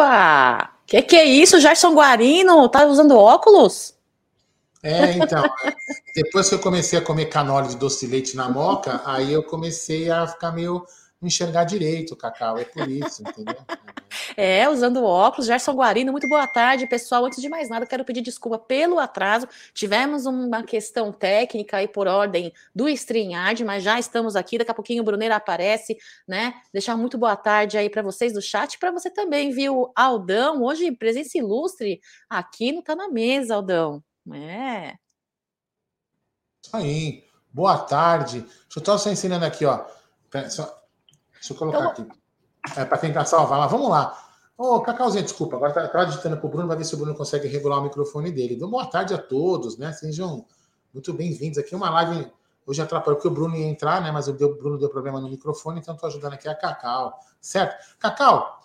Opa! Que que é isso, Gerson Guarino? Tá usando óculos? É, então, depois que eu comecei a comer canole de doce de leite na moca, aí eu comecei a ficar meio enxergar direito, Cacau, é por isso, entendeu? É, usando óculos, Gerson Guarino, muito boa tarde, pessoal. Antes de mais nada, quero pedir desculpa pelo atraso. Tivemos uma questão técnica aí por ordem do StreamYard, mas já estamos aqui. Daqui a pouquinho o Bruneira aparece, né? Deixar muito boa tarde aí para vocês do chat, para você também, viu, Aldão? Hoje, presença ilustre aqui no Tá na Mesa, Aldão. É. Isso aí. Boa tarde. Deixa eu só ensinando aqui, ó. Só... Deixa eu colocar então, aqui. É, para tentar salvar. Mas vamos lá. Ô, oh, Cacauzinho, desculpa. Agora está tá digitando para o Bruno, vai ver se o Bruno consegue regular o microfone dele. Então, boa tarde a todos, né? Sejam muito bem-vindos aqui. Uma live. Hoje atrapalhou porque o Bruno ia entrar, né? Mas o Bruno deu problema no microfone, então estou ajudando aqui a Cacau. Certo? Cacau,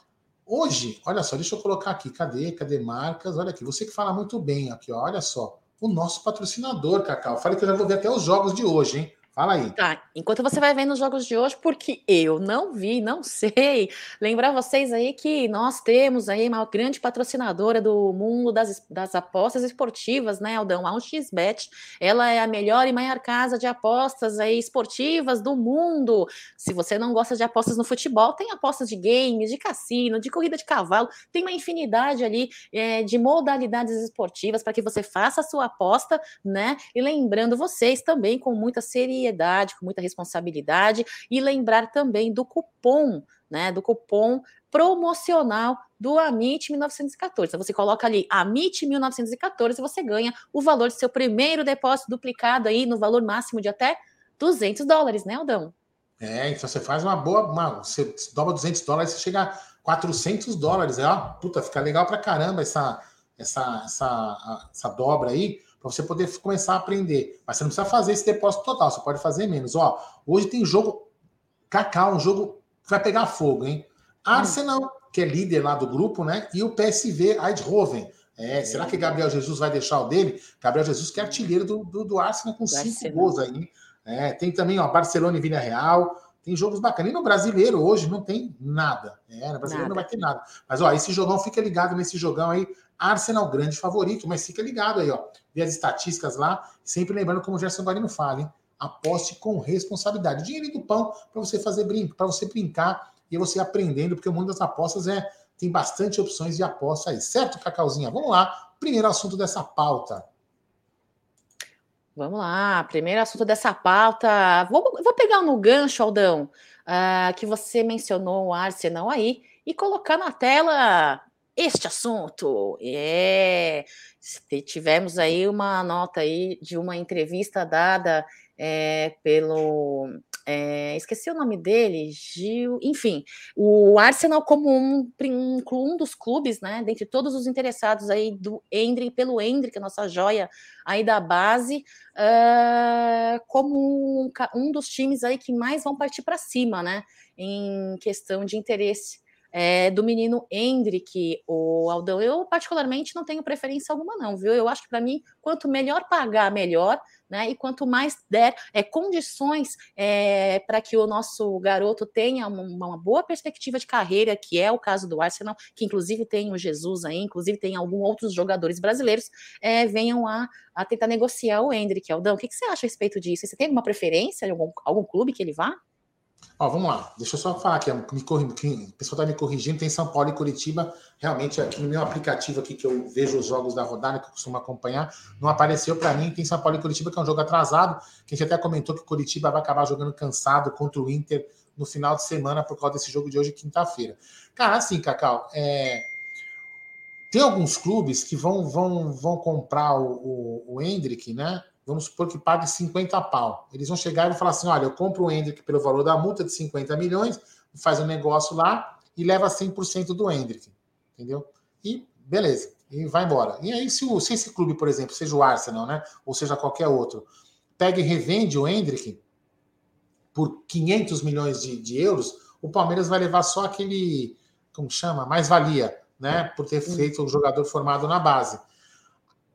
hoje, olha só, deixa eu colocar aqui. Cadê? Cadê marcas? Olha aqui. Você que fala muito bem aqui, ó, olha só. O nosso patrocinador, Cacau. Falei que eu já vou ver até os jogos de hoje, hein? Fala aí. Tá, enquanto você vai vendo os jogos de hoje, porque eu não vi, não sei. Lembrar vocês aí que nós temos aí uma grande patrocinadora do mundo das, das apostas esportivas, né, Aldão? A 1xBet. Ela é a melhor e maior casa de apostas aí esportivas do mundo. Se você não gosta de apostas no futebol, tem apostas de games, de cassino, de corrida de cavalo, tem uma infinidade ali é, de modalidades esportivas para que você faça a sua aposta, né? E lembrando vocês também com muita seriedade seriedade, com muita responsabilidade e lembrar também do cupom, né, do cupom promocional do Amit 1914. Então você coloca ali Amit 1914 e você ganha o valor do seu primeiro depósito duplicado aí no valor máximo de até 200 dólares, né, Aldão? É, então você faz uma boa, uma, você dobra 200 dólares, você chega a 400 dólares, é, ó, puta, fica legal pra caramba essa, essa, essa, essa dobra aí para você poder começar a aprender. Mas você não precisa fazer esse depósito total, você pode fazer menos. Ó, hoje tem jogo Cacau, um jogo que vai pegar fogo, hein? Arsenal, que é líder lá do grupo, né? E o PSV Eindhoven. É, será que Gabriel Jesus vai deixar o dele? Gabriel Jesus, que é artilheiro do, do, do Arsenal com cinco gols aí. É, tem também, ó, Barcelona e Vila Real. Tem jogos bacanas. E no brasileiro hoje não tem nada. É, no brasileiro nada. não vai ter nada. Mas, ó, esse jogão, fica ligado nesse jogão aí. Arsenal, grande favorito, mas fica ligado aí, ó. Vê as estatísticas lá, sempre lembrando como o Gerson Guarino fala, hein? Aposte com responsabilidade. Dinheiro do pão para você fazer brinco, para você brincar e você aprendendo, porque o mundo das apostas é tem bastante opções de aposta aí, certo, Cacauzinha? Vamos lá, primeiro assunto dessa pauta. Vamos lá, primeiro assunto dessa pauta. Vou, vou pegar no gancho, Aldão, uh, que você mencionou o Arsenal aí, e colocar na tela este assunto. É, tivemos aí uma nota aí de uma entrevista dada é, pelo é, esqueci o nome dele, Gil, enfim, o Arsenal como um, um, dos clubes, né, dentre todos os interessados aí do Hendrick, pelo Hendrick, a nossa joia aí da base, uh, como um, um, dos times aí que mais vão partir para cima, né, em questão de interesse é, do menino Hendrick, o Aldão. Eu, particularmente, não tenho preferência alguma, não, viu? Eu acho que, para mim, quanto melhor pagar, melhor, né? E quanto mais der é, condições é, para que o nosso garoto tenha uma, uma, boa perspectiva de carreira, que é o caso do Arsenal, que inclusive tem o Jesus aí, inclusive tem alguns outros jogadores brasileiros, é, venham a, a tentar negociar o Hendrick. Aldão, o que, que você acha a respeito disso? Você tem alguma preferência, algum, algum clube que ele vá? Ó, vamos lá, deixa eu só falar aqui, me corri, o pessoal está me corrigindo, tem São Paulo e Curitiba, realmente aqui no meu aplicativo aqui que eu vejo os jogos da rodada, que eu costumo acompanhar, não apareceu para mim, tem São Paulo e Curitiba, que é um jogo atrasado, que a gente até comentou que o Curitiba vai acabar jogando cansado contra o Inter no final de semana por causa desse jogo de hoje, quinta-feira. Cara, assim, Cacau, é... tem alguns clubes que vão, vão, vão comprar o, o, o Hendrick, né? Vamos supor que pague 50 pau. Eles vão chegar e vão falar assim: olha, eu compro o Hendrick pelo valor da multa de 50 milhões, faz um negócio lá e leva 100% do Hendrick. Entendeu? E beleza, e vai embora. E aí, se, o, se esse clube, por exemplo, seja o Arsenal, né? Ou seja qualquer outro, pega e revende o Hendrick por 500 milhões de, de euros, o Palmeiras vai levar só aquele, como chama? Mais-valia, né? Por ter feito o jogador formado na base.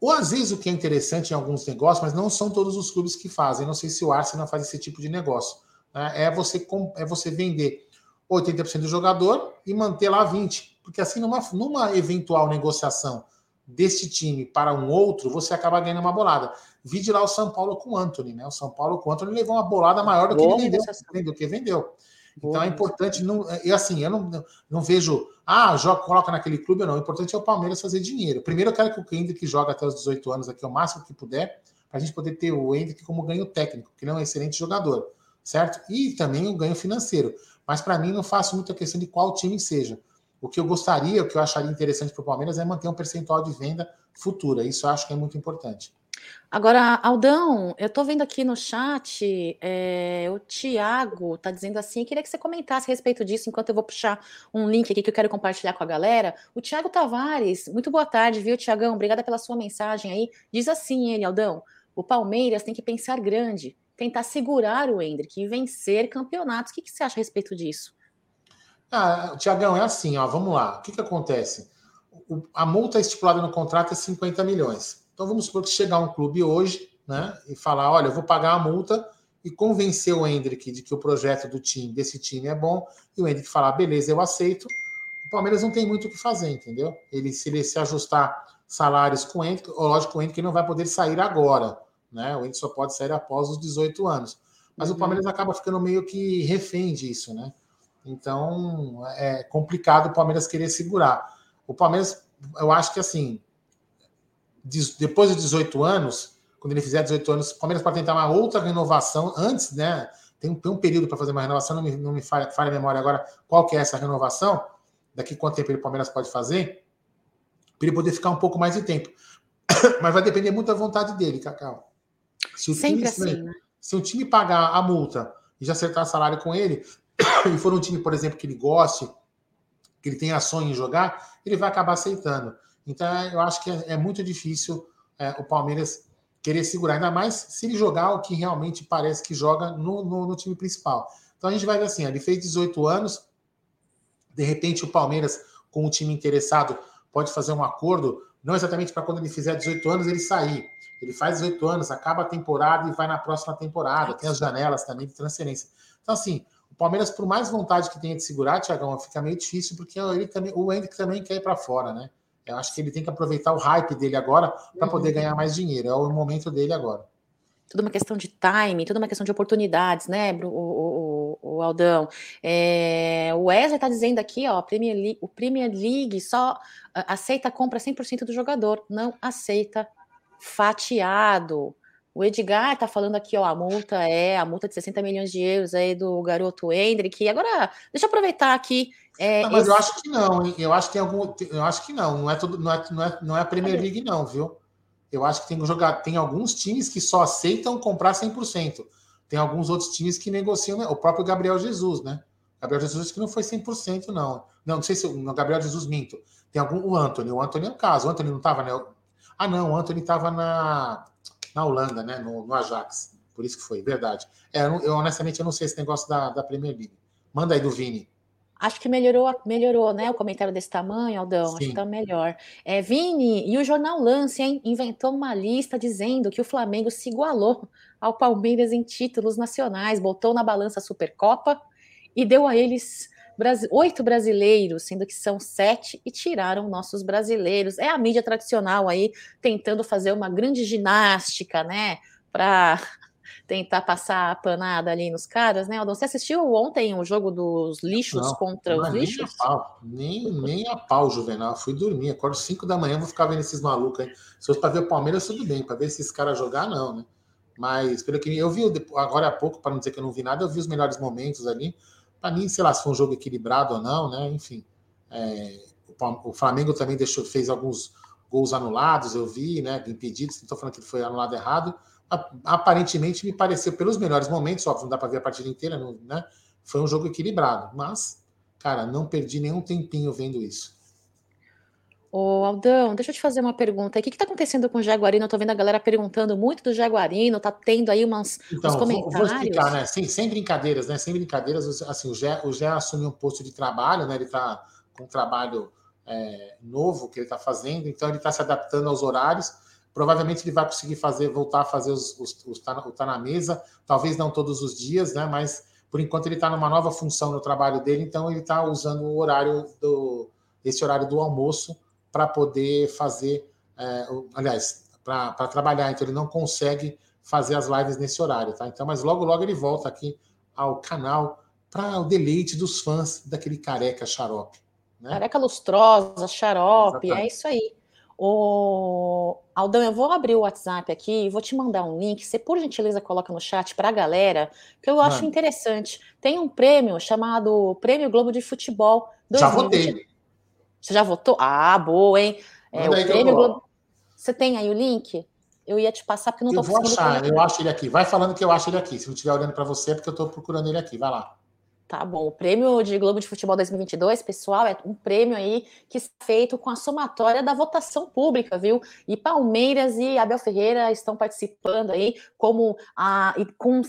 Ou às vezes o que é interessante em alguns negócios, mas não são todos os clubes que fazem. Não sei se o Arsenal faz esse tipo de negócio. Né? É, você, é você vender 80% do jogador e manter lá 20%. Porque assim, numa, numa eventual negociação desse time para um outro, você acaba ganhando uma bolada. Vide lá o São Paulo com o Anthony, né? O São Paulo com o Anthony levou uma bolada maior do que ele vendeu, do que vendeu. Então é importante, não, e assim, eu não, não vejo, ah, joga, coloca naquele clube ou não. O importante é o Palmeiras fazer dinheiro. Primeiro eu quero que o Hendrick jogue até os 18 anos aqui, o máximo que puder, para a gente poder ter o Hendrick como ganho técnico, que ele é um excelente jogador, certo? E também o ganho financeiro. Mas para mim não faço muita questão de qual time seja. O que eu gostaria, o que eu acharia interessante para o Palmeiras é manter um percentual de venda futura. Isso eu acho que é muito importante. Agora, Aldão, eu estou vendo aqui no chat, é, o Tiago está dizendo assim, queria que você comentasse a respeito disso, enquanto eu vou puxar um link aqui que eu quero compartilhar com a galera. O Tiago Tavares, muito boa tarde, viu, Tiagão? Obrigada pela sua mensagem aí. Diz assim ele, Aldão, o Palmeiras tem que pensar grande, tentar segurar o Hendrick e vencer campeonatos. O que, que você acha a respeito disso? Ah, Tiagão, é assim, ó, vamos lá. O que, que acontece? O, a multa estipulada no contrato é 50 milhões. Então vamos supor que chegar um clube hoje né, e falar: olha, eu vou pagar a multa e convencer o Hendrick de que o projeto do time, desse time é bom, e o Hendrick falar, beleza, eu aceito. O Palmeiras não tem muito o que fazer, entendeu? Ele, se ele se ajustar salários com o Hendrick, lógico, o Hendrick não vai poder sair agora, né? O Hendrick só pode sair após os 18 anos. Mas uhum. o Palmeiras acaba ficando meio que refém disso, né? Então é complicado o Palmeiras querer segurar. O Palmeiras, eu acho que assim, depois de 18 anos, quando ele fizer 18 anos, o Palmeiras pode tentar uma outra renovação antes, né? Tem um, tem um período para fazer uma renovação, não me, não me falha, falha a memória agora qual que é essa renovação, daqui quanto tempo ele, o Palmeiras pode fazer, para ele poder ficar um pouco mais de tempo. Mas vai depender muito da vontade dele, Cacau. Se o Sempre time, assim, né? Se o time pagar a multa e já acertar salário com ele, e for um time, por exemplo, que ele goste, que ele tenha sonho em jogar, ele vai acabar aceitando. Então, eu acho que é, é muito difícil é, o Palmeiras querer segurar, ainda mais se ele jogar o que realmente parece que joga no, no, no time principal. Então, a gente vai ver assim: ele fez 18 anos, de repente, o Palmeiras, com o time interessado, pode fazer um acordo, não exatamente para quando ele fizer 18 anos ele sair. Ele faz 18 anos, acaba a temporada e vai na próxima temporada. Tem as janelas também de transferência. Então, assim, Palmeiras, por mais vontade que tenha de segurar, Tiagão, fica meio difícil, porque ele também, o Hendrick também quer ir para fora, né? Eu acho que ele tem que aproveitar o hype dele agora para uhum. poder ganhar mais dinheiro. É o momento dele agora. Tudo uma questão de timing, tudo uma questão de oportunidades, né, o, o, o Aldão? É, o Wesley está dizendo aqui, ó, Premier League, o Premier League só aceita a compra 100% do jogador, não aceita fatiado. O Edgar tá falando aqui, ó, a multa é a multa de 60 milhões de euros aí do garoto Hendrick. Agora, deixa eu aproveitar aqui. É, não, mas esse... eu acho que não, hein? Eu acho que tem algum. Eu acho que não. Não é tudo, não é, não é, não é a Premier League, não, viu? Eu acho que tem jogar, tem alguns times que só aceitam comprar 100%. Tem alguns outros times que negociam, né? o próprio Gabriel Jesus, né? Gabriel Jesus que não foi 100%, não. Não, não sei se o Gabriel Jesus minto. Tem algum o Anthony, o Anthony é um caso. O Anthony não estava, né? Ah, não, o Anthony estava na na Holanda, né? No, no, Ajax. Por isso que foi, verdade. É, eu, honestamente eu não sei esse negócio da, da Premier League. Manda aí do Vini. Acho que melhorou, melhorou, né? O comentário desse tamanho, Aldão. Sim. Acho que tá melhor. É, Vini, e o jornal Lance, hein? Inventou uma lista dizendo que o Flamengo se igualou ao Palmeiras em títulos nacionais, botou na balança a Supercopa e deu a eles oito brasileiros, sendo que são sete, e tiraram nossos brasileiros. É a mídia tradicional aí tentando fazer uma grande ginástica, né? Para tentar passar a panada ali nos caras, né, Aldon? Você assistiu ontem o jogo dos lixos não, contra os nem lixos? A pau, nem, nem a pau, Juvenal. Fui dormir, acordo 5 da manhã, vou ficar vendo esses malucos aí. Se fosse para ver o Palmeiras, tudo bem, para ver esses caras jogar, não, né? Mas pelo que eu vi agora há pouco, para não dizer que eu não vi nada, eu vi os melhores momentos ali para mim, sei lá, se foi um jogo equilibrado ou não, né? Enfim, é, o Flamengo também deixou, fez alguns gols anulados, eu vi, né? Impedidos, não estou falando que ele foi anulado errado. Aparentemente, me pareceu, pelos melhores momentos, óbvio, não dá para ver a partida inteira, né? Foi um jogo equilibrado, mas, cara, não perdi nenhum tempinho vendo isso. Ô, Aldão, deixa eu te fazer uma pergunta. O que está acontecendo com o Jaguarino? Eu tô vendo a galera perguntando muito do Jaguarino, tá tendo aí umas, então, uns comentários. Vou, vou explicar, né? Sem, sem brincadeiras, né? Sem brincadeiras, assim, o Gé, o Gé assumiu um posto de trabalho, né? Ele está com um trabalho é, novo que ele está fazendo, então ele está se adaptando aos horários. Provavelmente ele vai conseguir fazer, voltar a fazer os, os, os tá, o tá na mesa, talvez não todos os dias, né? Mas por enquanto ele está numa nova função no trabalho dele, então ele está usando o horário do esse horário do almoço para poder fazer, é, aliás, para trabalhar. Então ele não consegue fazer as lives nesse horário, tá? Então, mas logo logo ele volta aqui ao canal para o deleite dos fãs daquele careca xarope. Né? Careca lustrosa, xarope, é Exatamente. é isso aí. O Aldão, eu vou abrir o WhatsApp aqui e vou te mandar um link. Você, por gentileza, coloca no chat para a galera, que eu acho Mano. interessante. Tem um prêmio chamado Prêmio Globo de Futebol. 2020. Já votei. Você já votou? Ah, boa, hein? É, o Prêmio Globo. Você tem aí o link? Eu ia te passar porque não estou conseguindo. Eu vou achar, eu acho ele aqui. Vai falando que eu acho ele aqui. Se não estiver olhando para você, é porque eu estou procurando ele aqui. Vai lá. Tá bom. O prêmio de Globo de Futebol 2022, pessoal, é um prêmio aí que é feito com a somatória da votação pública, viu? E Palmeiras e Abel Ferreira estão participando aí como a, com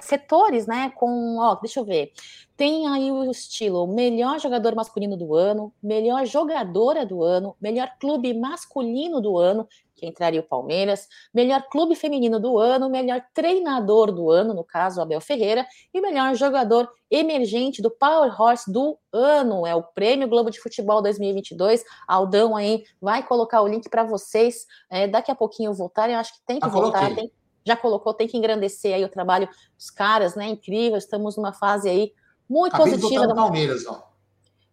setores, né? Com, ó, deixa eu ver. Tem aí o estilo melhor jogador masculino do ano, melhor jogadora do ano, melhor clube masculino do ano, que entraria o Palmeiras, melhor clube feminino do ano, melhor treinador do ano, no caso Abel Ferreira, e melhor jogador emergente do Power Horse do ano. É o Prêmio Globo de Futebol 2022. Aldão aí vai colocar o link para vocês é, daqui a pouquinho voltarem. Eu acho que tem que voltar. Tem, já colocou, tem que engrandecer aí o trabalho dos caras, né? Incrível. Estamos numa fase aí muito Acabei positiva. Do Palmeiras, ó.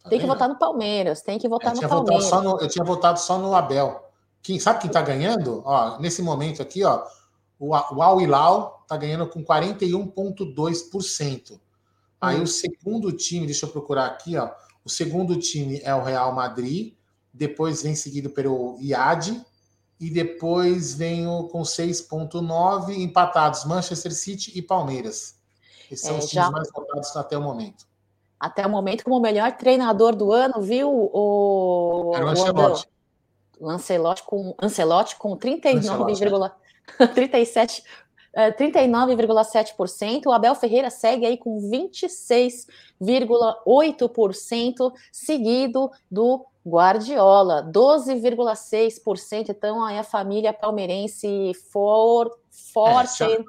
Tá tem que votar no Palmeiras, tem que votar no Palmeiras. No, eu tinha votado só no Abel. Quem sabe quem está ganhando? Ó, nesse momento aqui, ó, o, o Al Hilal está ganhando com 41,2%. Aí hum. o segundo time, deixa eu procurar aqui, ó. O segundo time é o Real Madrid, depois vem seguido pelo IAD, e depois vem o, com 6,9 empatados Manchester City e Palmeiras. Esses são é, os times já... mais votados até o momento. Até o momento, como o melhor treinador do ano, viu? O, Era o Ancelotti. Lancelotti com, Ancelotti com 39,37%. 39,7%. O Abel Ferreira segue aí com 26,8%, seguido do Guardiola, 12,6%. Então, aí a família palmeirense for, forte. É,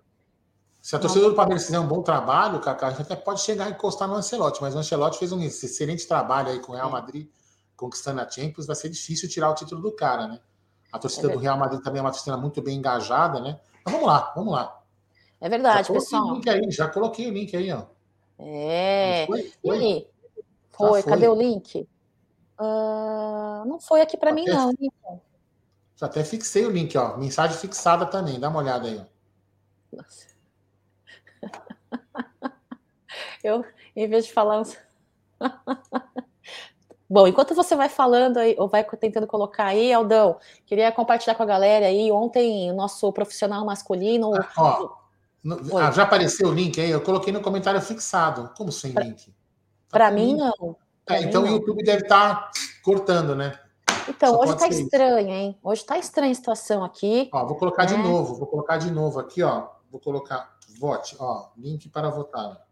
se, a, torcida do Palmeiras fizer um bom trabalho, Cacá, a gente até pode chegar a encostar no Ancelotti, mas o Ancelotti fez um excelente trabalho aí com o Real é. Madrid conquistando a Champions, vai ser difícil tirar o título do cara, né? A torcida é do Real Madrid também é uma torcida muito bem engajada, né? Mas vamos lá, vamos lá. É verdade, já pessoal. Aí, já coloquei o link aí, ó. É. Foi? Foi? E aí? Foi. Cadê o link? Uh, não foi aqui para mim, não. Já até fixei o link, ó. Mensagem fixada também. Dá uma olhada aí. Nossa. Eu, em vez de falar. Bom, enquanto você vai falando aí, ou vai tentando colocar aí, Aldão, queria compartilhar com a galera aí. Ontem, o nosso profissional masculino. Ah, ó, no, ah, já apareceu o link aí? Eu coloquei no comentário fixado. Como sem pra, link? Tá Para mim, não. É, então o YouTube deve estar tá cortando, né? Então, Só hoje tá estranho, hein? Hoje tá estranha a situação aqui. Ó, vou colocar de né? novo, vou colocar de novo aqui, ó. Vou colocar vote, ó, link para votar.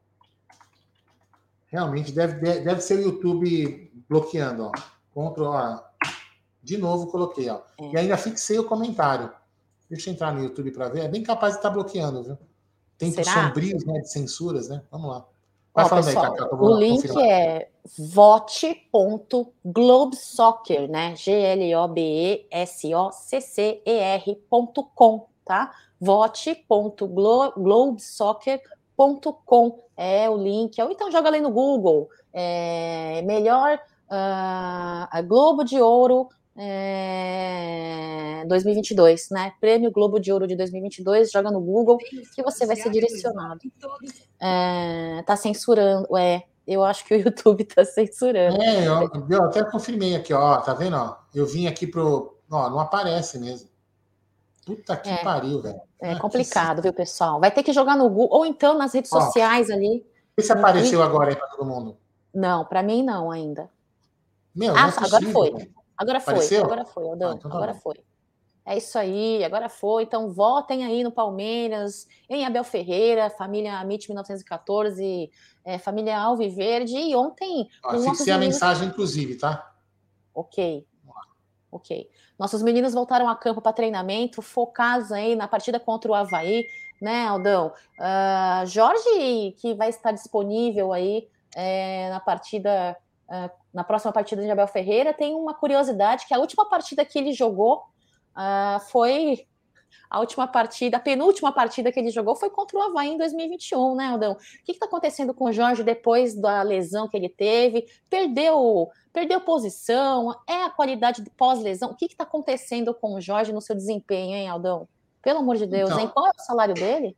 Realmente deve, deve ser o YouTube bloqueando, ó. Contra, ó. De novo coloquei, ó. É. E ainda fixei o comentário. Deixa eu entrar no YouTube para ver. É bem capaz de estar tá bloqueando, viu? Tempos Será? sombrios, né? De censuras, né? Vamos lá. Vai Ó, pessoal, aí, Cacá, o link confirmar. é vote.globesoccer, né? G-L-O-B-E-S-O-C-C-E-R.com, tá? vote.globesoccer.com é o link. Ou então joga ali no Google. É, melhor uh, a Globo de Ouro é, 2022, né? Prêmio Globo de Ouro de 2022, joga no Google que você vai ser direcionado. É, tá censurando, é. Eu acho que o YouTube tá censurando. É, eu, eu até confirmei aqui, ó, tá vendo? Ó, eu vim aqui pro. Ó, não aparece mesmo. Puta que é, pariu, velho. É complicado, viu, pessoal? Vai ter que jogar no Google, ou então nas redes ó, sociais ali. Esse apareceu agora aí para todo mundo? Não, para mim não ainda. Meu, ah, agora foi. Agora foi, Apareceu? agora foi, Aldão, ah, então tá agora bom. foi. É isso aí, agora foi. Então votem aí no Palmeiras, em Abel Ferreira, família MIT 1914, é, família Alviverde. E ontem. Ó, fixei a mensagem, inclusive, tá? Ok. Ok. Nossos meninos voltaram a campo para treinamento, focados aí na partida contra o Havaí, né, Aldão? Uh, Jorge, que vai estar disponível aí é, na partida, uh, na próxima partida de Abel Ferreira, tem uma curiosidade que a última partida que ele jogou uh, foi a última partida, a penúltima partida que ele jogou foi contra o Havaí em 2021, né, Aldão? O que está acontecendo com o Jorge depois da lesão que ele teve? Perdeu, perdeu posição? É a qualidade de pós-lesão? O que está acontecendo com o Jorge no seu desempenho, hein, Aldão? Pelo amor de Deus, então, hein? Qual é o salário dele?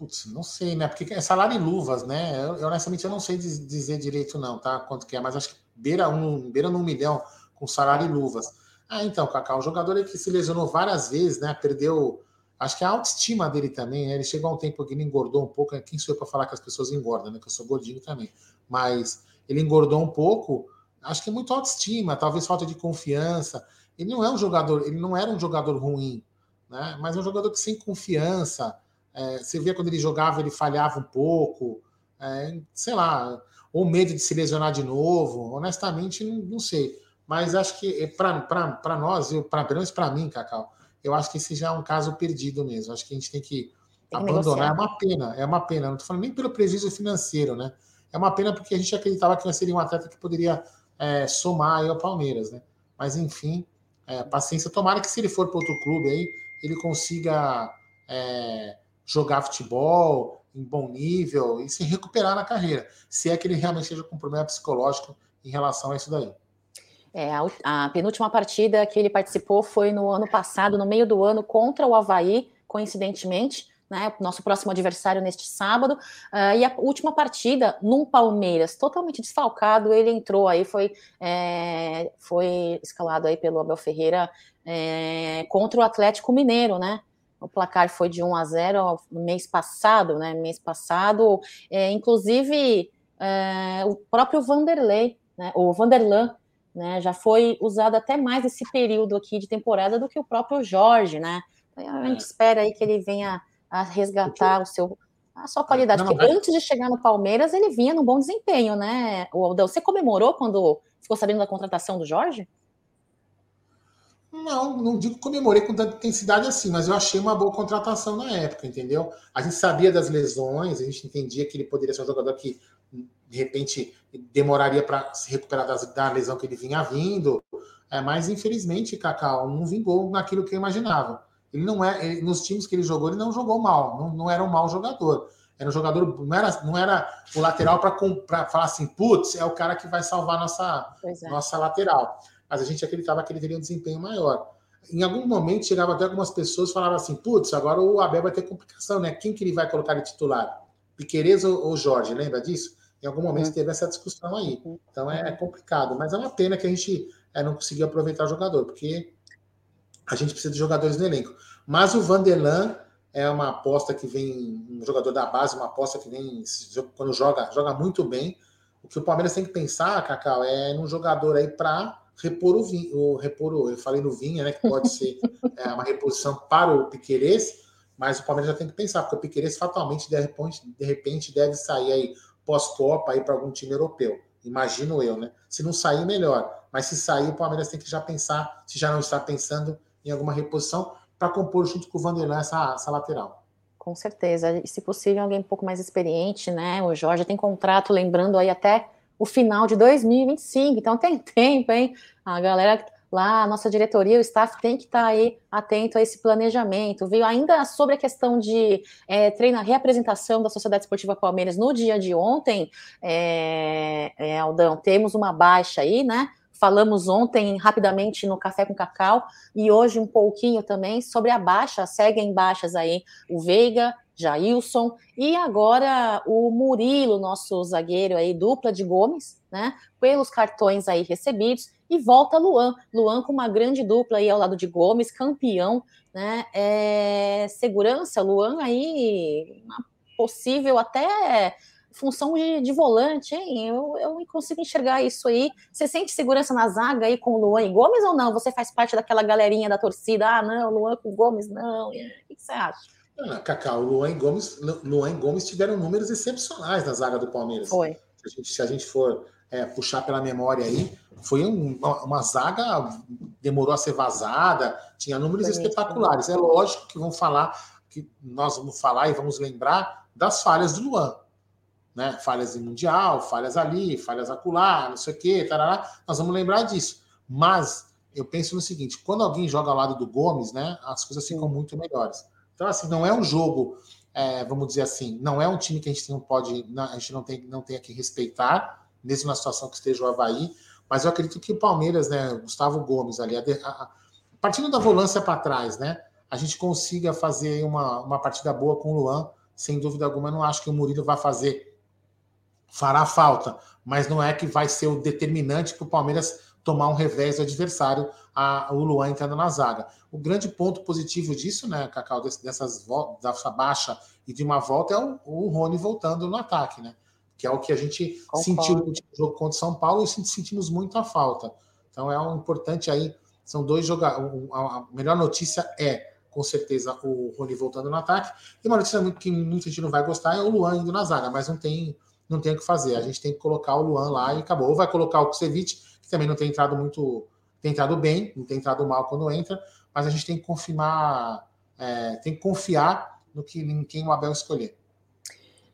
Putz, não sei, né? Porque é salário em luvas, né? Eu, honestamente eu não sei dizer direito, não, tá? Quanto que é, mas acho que beira um, beira um milhão com salário em luvas. Ah, então, Kaká, um jogador que se lesionou várias vezes, né? Perdeu, acho que a autoestima dele também, né? Ele chegou a um tempo que ele engordou um pouco. Né? Quem sou eu para falar que as pessoas engordam, né? Que eu sou gordinho também. Mas ele engordou um pouco, acho que é muito autoestima, talvez falta de confiança. Ele não é um jogador, ele não era um jogador ruim, né? Mas é um jogador que sem confiança. É, você vê quando ele jogava, ele falhava um pouco, é, sei lá, ou medo de se lesionar de novo. Honestamente, não, não sei. Mas acho que para nós, eu, pra, pelo menos para mim, Cacau, eu acho que esse já é um caso perdido mesmo. Acho que a gente tem que tem abandonar. Que é uma pena, é uma pena. Não estou falando nem pelo prejuízo financeiro, né? É uma pena porque a gente acreditava que seria um atleta que poderia é, somar ao Palmeiras, né? Mas enfim, é, paciência. Tomara que se ele for para outro clube aí, ele consiga é, jogar futebol em bom nível e se recuperar na carreira. Se é que ele realmente seja com problema psicológico em relação a isso daí. É, a, a, penúltima partida que ele participou foi no ano passado, no meio do ano, contra o Havaí, coincidentemente, né? Nosso próximo adversário neste sábado. Uh, e a última partida, num Palmeiras totalmente desfalcado, ele entrou aí, foi, é, foi escalado aí pelo Abel Ferreira é, contra o Atlético Mineiro, né? O placar foi de 1 a 0 no mês passado, né? Mês passado, é, inclusive é, o próprio Vanderlei, né? O Vanderlan né? Já foi usado até mais esse período aqui de temporada do que o próprio Jorge, né? Então, a gente é. espera aí que ele venha a resgatar o seu a sua qualidade, não, porque não, antes de chegar no Palmeiras ele vinha num bom desempenho, né? O Aldão, você comemorou quando ficou sabendo da contratação do Jorge? Não, não digo que comemorei com tanta intensidade assim, mas eu achei uma boa contratação na época, entendeu? A gente sabia das lesões, a gente entendia que ele poderia ser um jogador que de repente demoraria para se recuperar das, da lesão que ele vinha vindo. É, mas infelizmente, Cacau não vingou naquilo que eu imaginava. Ele não é, ele, nos times que ele jogou, ele não jogou mal, não, não era um mau jogador. Era um jogador, não era, não era o lateral para falar assim, putz, é o cara que vai salvar nossa, é. nossa lateral. Mas a gente acreditava que ele teria um desempenho maior. Em algum momento chegava até algumas pessoas falavam assim, putz, agora o Abel vai ter complicação, né? Quem que ele vai colocar de titular? Piqueires ou, Jorge, lembra disso? Em algum momento uhum. teve essa discussão aí. Uhum. Então é, é, complicado, mas é uma pena que a gente é, não conseguiu aproveitar o jogador, porque a gente precisa de jogadores no elenco. Mas o Vanderlan é uma aposta que vem, um jogador da base, uma aposta que vem, quando joga, joga muito bem. O que o Palmeiras tem que pensar, Cacau, é num jogador aí para repor o vinho, o, repor o, eu falei no Vinha, né, que pode ser é, uma reposição para o Piquerez, mas o Palmeiras já tem que pensar, porque o Piquerez fatalmente, de repente, de repente deve sair aí pós-Copa aí para algum time europeu. Imagino eu, né? Se não sair, melhor. Mas se sair, o Palmeiras tem que já pensar, se já não está pensando em alguma reposição, para compor junto com o Vanderlan essa, essa lateral. Com certeza. E se possível, alguém um pouco mais experiente, né? O Jorge tem contrato, lembrando aí até o final de 2025, então tem tempo, hein? A galera lá, a nossa diretoria, o staff tem que estar tá aí atento a esse planejamento. Veio ainda sobre a questão de é, treinar, reapresentação da Sociedade Esportiva Palmeiras no dia de ontem, é, é, Aldão, temos uma baixa aí, né? Falamos ontem rapidamente no Café com Cacau e hoje um pouquinho também sobre a baixa, seguem baixas aí o Veiga, Jailson e agora o Murilo, nosso zagueiro aí, dupla de Gomes, né? Pelos cartões aí recebidos e volta Luan. Luan com uma grande dupla aí ao lado de Gomes, campeão, né? É, segurança, Luan aí, uma possível até função de, de volante, hein? Eu, eu consigo enxergar isso aí. Você sente segurança na zaga aí com Luan e Gomes ou não? Você faz parte daquela galerinha da torcida? Ah, não, Luan com Gomes, não. O que você acha? Ah, Cacau, Luan e Gomes, Luan e Gomes tiveram números excepcionais na zaga do Palmeiras. Foi. Se a gente, se a gente for é, puxar pela memória aí, foi um, uma, uma, zaga, demorou a ser vazada, tinha números foi espetaculares. É lógico que vão falar, que nós vamos falar e vamos lembrar das falhas do Luan. Né? Falhas em Mundial, falhas ali, falhas acolá, não sei o quê, tarará, nós vamos lembrar disso. Mas eu penso no seguinte: quando alguém joga ao lado do Gomes, né, as coisas ficam muito melhores. Então, assim, não é um jogo, é, vamos dizer assim, não é um time que a gente não pode, a gente não tem, não tem que respeitar, mesmo na situação que esteja o Havaí, mas eu acredito que o Palmeiras, né, Gustavo Gomes ali, a, a, partindo da volância para trás, né, a gente consiga fazer uma, uma partida boa com o Luan, sem dúvida alguma, eu não acho que o Murilo vai fazer, fará falta, mas não é que vai ser o determinante para o Palmeiras tomar um revés do adversário, a, o Luan entrando na zaga. O grande ponto positivo disso, né, Cacau, dessas dessa baixa e de uma volta é o, o Rony voltando no ataque, né? Que é o que a gente Concordo. sentiu no jogo contra o São Paulo e sentimos muito a falta. Então é um importante aí. São dois jogadores. A melhor notícia é, com certeza, o Rony voltando no ataque. E uma notícia que muita gente não vai gostar é o Luan indo na zaga, mas não tem, não tem o que fazer. A gente tem que colocar o Luan lá e acabou. Ou vai colocar o Kusevich também não tem entrado muito, tem entrado bem, não tem entrado mal quando entra, mas a gente tem que confirmar, é, tem que confiar no que em quem o Abel escolher.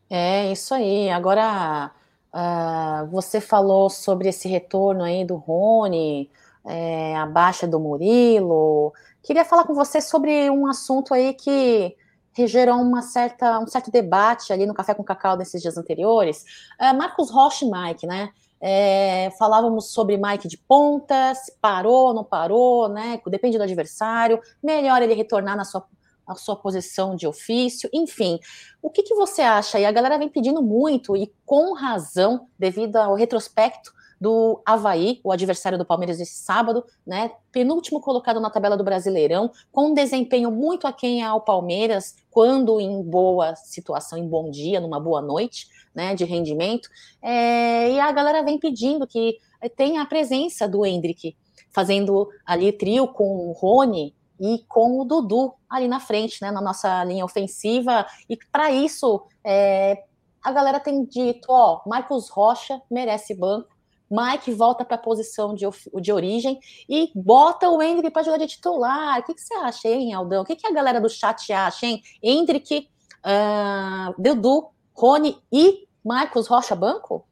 É isso aí. Agora uh, você falou sobre esse retorno aí do Rony, é, a baixa do Murilo. Queria falar com você sobre um assunto aí que gerou uma certa, um certo debate ali no Café com Cacau nesses dias anteriores. Uh, Marcos Rocha e Mike, né? É, falávamos sobre Mike de ponta, se parou, não parou, né? Depende do adversário. Melhor ele retornar na sua, na sua posição de ofício, enfim. O que, que você acha? E a galera vem pedindo muito, e com razão, devido ao retrospecto do Havaí, o adversário do Palmeiras esse sábado, né? Penúltimo colocado na tabela do Brasileirão, com um desempenho muito aquém ao Palmeiras, quando em boa situação, em bom dia, numa boa noite né, de rendimento, é, e a galera vem pedindo que tenha a presença do Hendrick, fazendo ali trio com o Rony e com o Dudu ali na frente, né, na nossa linha ofensiva, e para isso é, a galera tem dito, ó, Marcos Rocha merece banco, Mike volta para a posição de, de origem e bota o Hendrick para jogar de titular. O que, que, você acha, hein, Aldão? O que, que a galera do chat acha, hein? Hendrick, uh, Dudu, Rony e Marcos Rocha banco?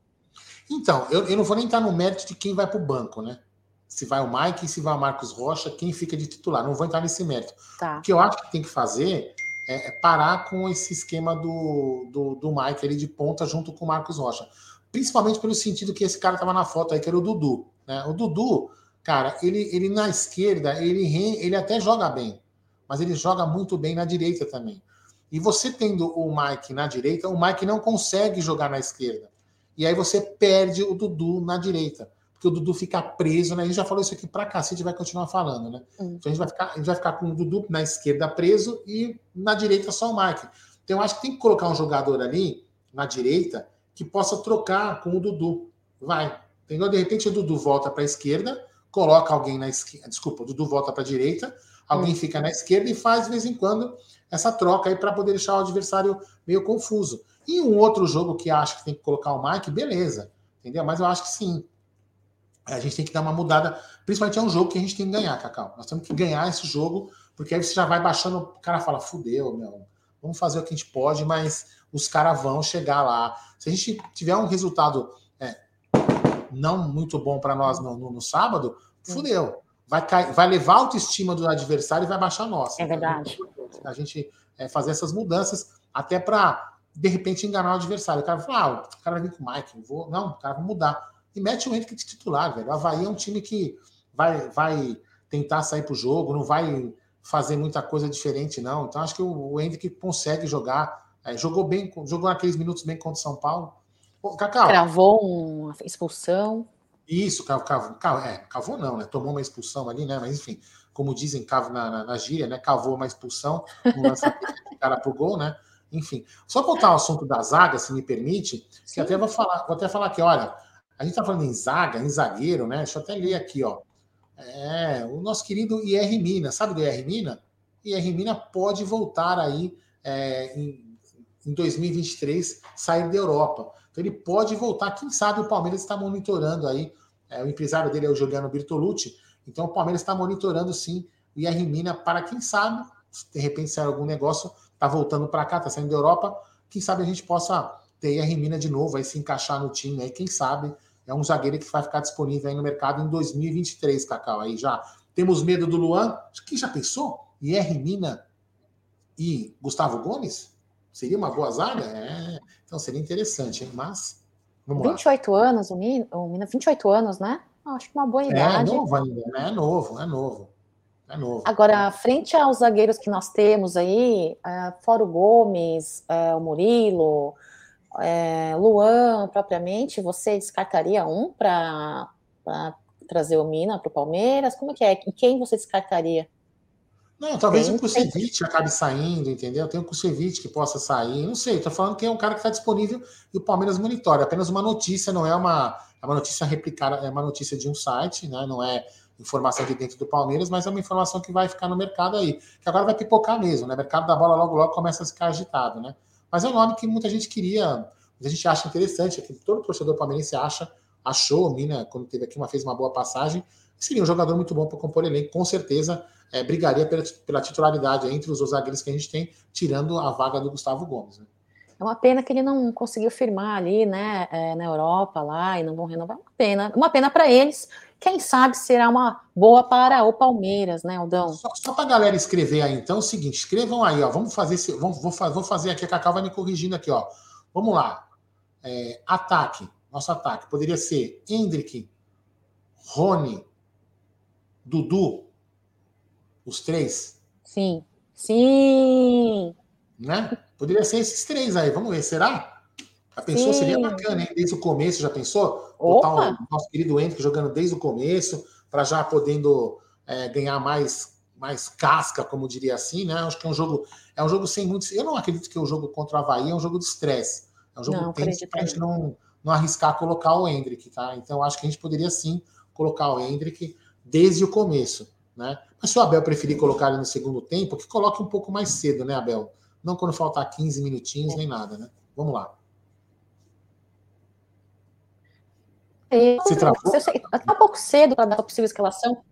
Então, eu, eu não vou nem entrar no mérito de quem vai para o banco, né? Se vai o Mike, se vai o Marcos Rocha, quem fica de titular. Não vou entrar nesse mérito. Tá. O que eu acho que tem que fazer é, é parar com esse esquema do, do, do Mike ali de ponta junto com o Marcos Rocha. Principalmente pelo sentido que esse cara estava na foto aí, que era o Dudu. Né? O Dudu, cara, ele, ele na esquerda, ele, ele até joga bem, mas ele joga muito bem na direita também. E você tendo o Mike na direita, o Mike não consegue jogar na esquerda. E aí você perde o Dudu na direita. Porque o Dudu fica preso, né? A gente já falou isso aqui pra cacete e vai continuar falando, né? Hum. Então a gente, vai ficar, a gente vai ficar com o Dudu na esquerda preso e na direita só o Mike. Então eu acho que tem que colocar um jogador ali, na direita, que possa trocar com o Dudu. Vai. Entendeu? De repente o Dudu volta para a esquerda, coloca alguém na esquerda. Desculpa, o Dudu volta para a direita, alguém hum. fica na esquerda e faz de vez em quando essa troca aí para poder deixar o adversário meio confuso. E um outro jogo que acho que tem que colocar o Mike, beleza, entendeu? Mas eu acho que sim. A gente tem que dar uma mudada, principalmente é um jogo que a gente tem que ganhar, Cacau. Nós temos que ganhar esse jogo, porque aí você já vai baixando, o cara fala, fudeu, meu, vamos fazer o que a gente pode, mas os caras vão chegar lá. Se a gente tiver um resultado é, não muito bom para nós no, no, no sábado, fudeu vai, cair, vai levar a autoestima do adversário e vai baixar a nossa. É verdade. a gente é, fazer essas mudanças, até para, de repente, enganar o adversário. O cara fala, ah, o cara vai vir com o Mike, vou. Não, o cara vai mudar. E mete o Henrique de titular, velho. O Havaí é um time que vai, vai tentar sair para o jogo, não vai fazer muita coisa diferente, não. Então, acho que o, Henrique consegue jogar. É, jogou bem, jogou aqueles minutos bem contra o São Paulo. Pô, Cacau. Cravou uma expulsão. Isso, cavou, cavou, é, cavou não, né? Tomou uma expulsão ali, né? Mas enfim, como dizem cavo na, na, na gíria, né? Cavou uma expulsão, um cara pro gol, né? Enfim, só voltar ao assunto da zaga, se me permite, Sim. que até vou falar, vou até falar aqui, olha, a gente tá falando em zaga, em zagueiro, né? Deixa eu até ler aqui, ó. É, o nosso querido IR Mina, sabe do IR Mina? IR Mina pode voltar aí é, em, em 2023 sair da Europa. Então ele pode voltar. Quem sabe o Palmeiras está monitorando aí. É, o empresário dele é o Juliano Bertolucci. Então o Palmeiras está monitorando sim o IR Mina para quem sabe, de repente sair algum negócio, está voltando para cá, está saindo da Europa. Quem sabe a gente possa ter IR Mina de novo, aí se encaixar no time. Aí quem sabe é um zagueiro que vai ficar disponível aí no mercado em 2023, Cacau. Aí já temos medo do Luan. Quem já pensou? IR Mina e Gustavo Gomes? Seria uma boa zaga? É. Então seria interessante, hein? Mas. Vamos 28 lá. anos, o Mina, o Mina, 28 anos, né? Acho que uma boa é, idade. É novo ainda, né? É novo, é novo. É novo. Agora, frente aos zagueiros que nós temos aí, uh, fora o Gomes, uh, o Murilo, uh, Luan, propriamente, você descartaria um para trazer o Mina para o Palmeiras? Como é que é? E quem você descartaria? Não, talvez tem, o Kusevich tem... acabe saindo, entendeu? Tem o Kusevich que possa sair, não sei, tô falando que é um cara que está disponível e o Palmeiras monitora. É apenas uma notícia, não é uma, é uma notícia replicada, é uma notícia de um site, né? Não é informação de dentro do Palmeiras, mas é uma informação que vai ficar no mercado aí, que agora vai pipocar mesmo, né? O mercado da bola logo logo começa a ficar agitado, né? Mas é um nome que muita gente queria, muita gente acha interessante, que todo torcedor palmeirense acha, achou, o Mina, quando teve aqui uma fez uma boa passagem, seria um jogador muito bom para compor elenco, com certeza é, brigaria pela, pela titularidade entre os zagueiros que a gente tem, tirando a vaga do Gustavo Gomes. Né? É uma pena que ele não conseguiu firmar ali, né, é, na Europa lá e não vão renovar. Uma pena, uma pena para eles. Quem sabe será uma boa para o Palmeiras, né, Aldão? Só, só para a galera escrever aí, então, é o seguinte: escrevam aí, ó. Vamos fazer esse, vamos, vou, vou fazer aqui, a Cacau vai me corrigindo aqui, ó. Vamos lá. É, ataque, nosso ataque poderia ser Hendrick, Rony, Dudu, os três? Sim. Sim. Né? Poderia ser esses três aí. Vamos ver, será? A pessoa Sim. seria bacana, hein? Desde o começo, já pensou? Botar o nosso querido Henrique jogando desde o começo, para já podendo é, ganhar mais, mais casca, como diria assim, né? Acho que é um jogo, é um jogo sem muitos. Eu não acredito que o jogo contra o Havaí é um jogo de estresse. É um jogo não, tenso para a gente não, não arriscar colocar o Hendrick, tá? Então acho que a gente poderia sim colocar o Hendrick desde o começo. Né? Mas se o Abel preferir colocar ele no segundo tempo, que coloque um pouco mais cedo, né, Abel? Não quando faltar 15 minutinhos nem nada, né? Vamos lá. Eu, Se travou? Tá um pouco cedo para dar a possível escalação.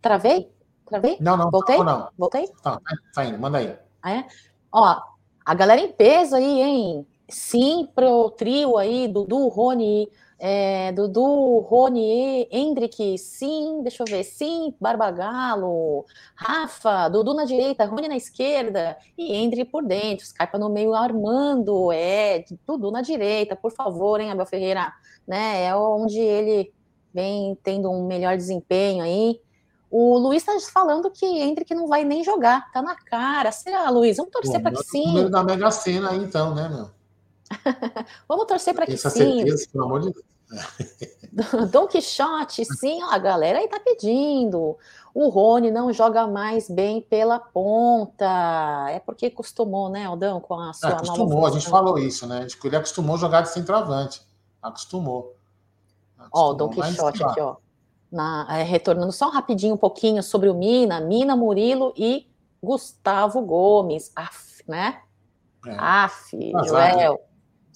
Travei? Travei? Não, não. Voltei? Não. Voltei? Tá, tá indo, manda aí. Ah, é? Ó, a galera em peso aí, hein? Sim pro trio aí, Dudu, Rony é, Dudu, Rony, Hendrick, sim, deixa eu ver, sim, Barbagalo, Rafa, Dudu na direita, Rony na esquerda e Hendrick por dentro, Scarpa no meio, Armando, é, Dudu na direita, por favor, hein, Abel Ferreira, né, é onde ele vem tendo um melhor desempenho aí. O Luiz está falando que Hendrick não vai nem jogar, tá na cara. Será, Luiz? Vamos torcer para que sim. número da Mega Sena aí, então, né, meu? Vamos torcer para que sim. Certeza, pelo amor de Deus. Don Quixote, sim, a galera aí tá pedindo. O Rony não joga mais bem pela ponta. É porque acostumou, né, Aldão, com a sua é, acostumou, a gente falou isso, né? Ele acostumou jogar de centroavante. Acostumou. acostumou. Ó, o Don Quixote aqui, ó. Na, é, retornando só rapidinho um pouquinho sobre o Mina, Mina Murilo e Gustavo Gomes. Af, né? É. Af, Joel.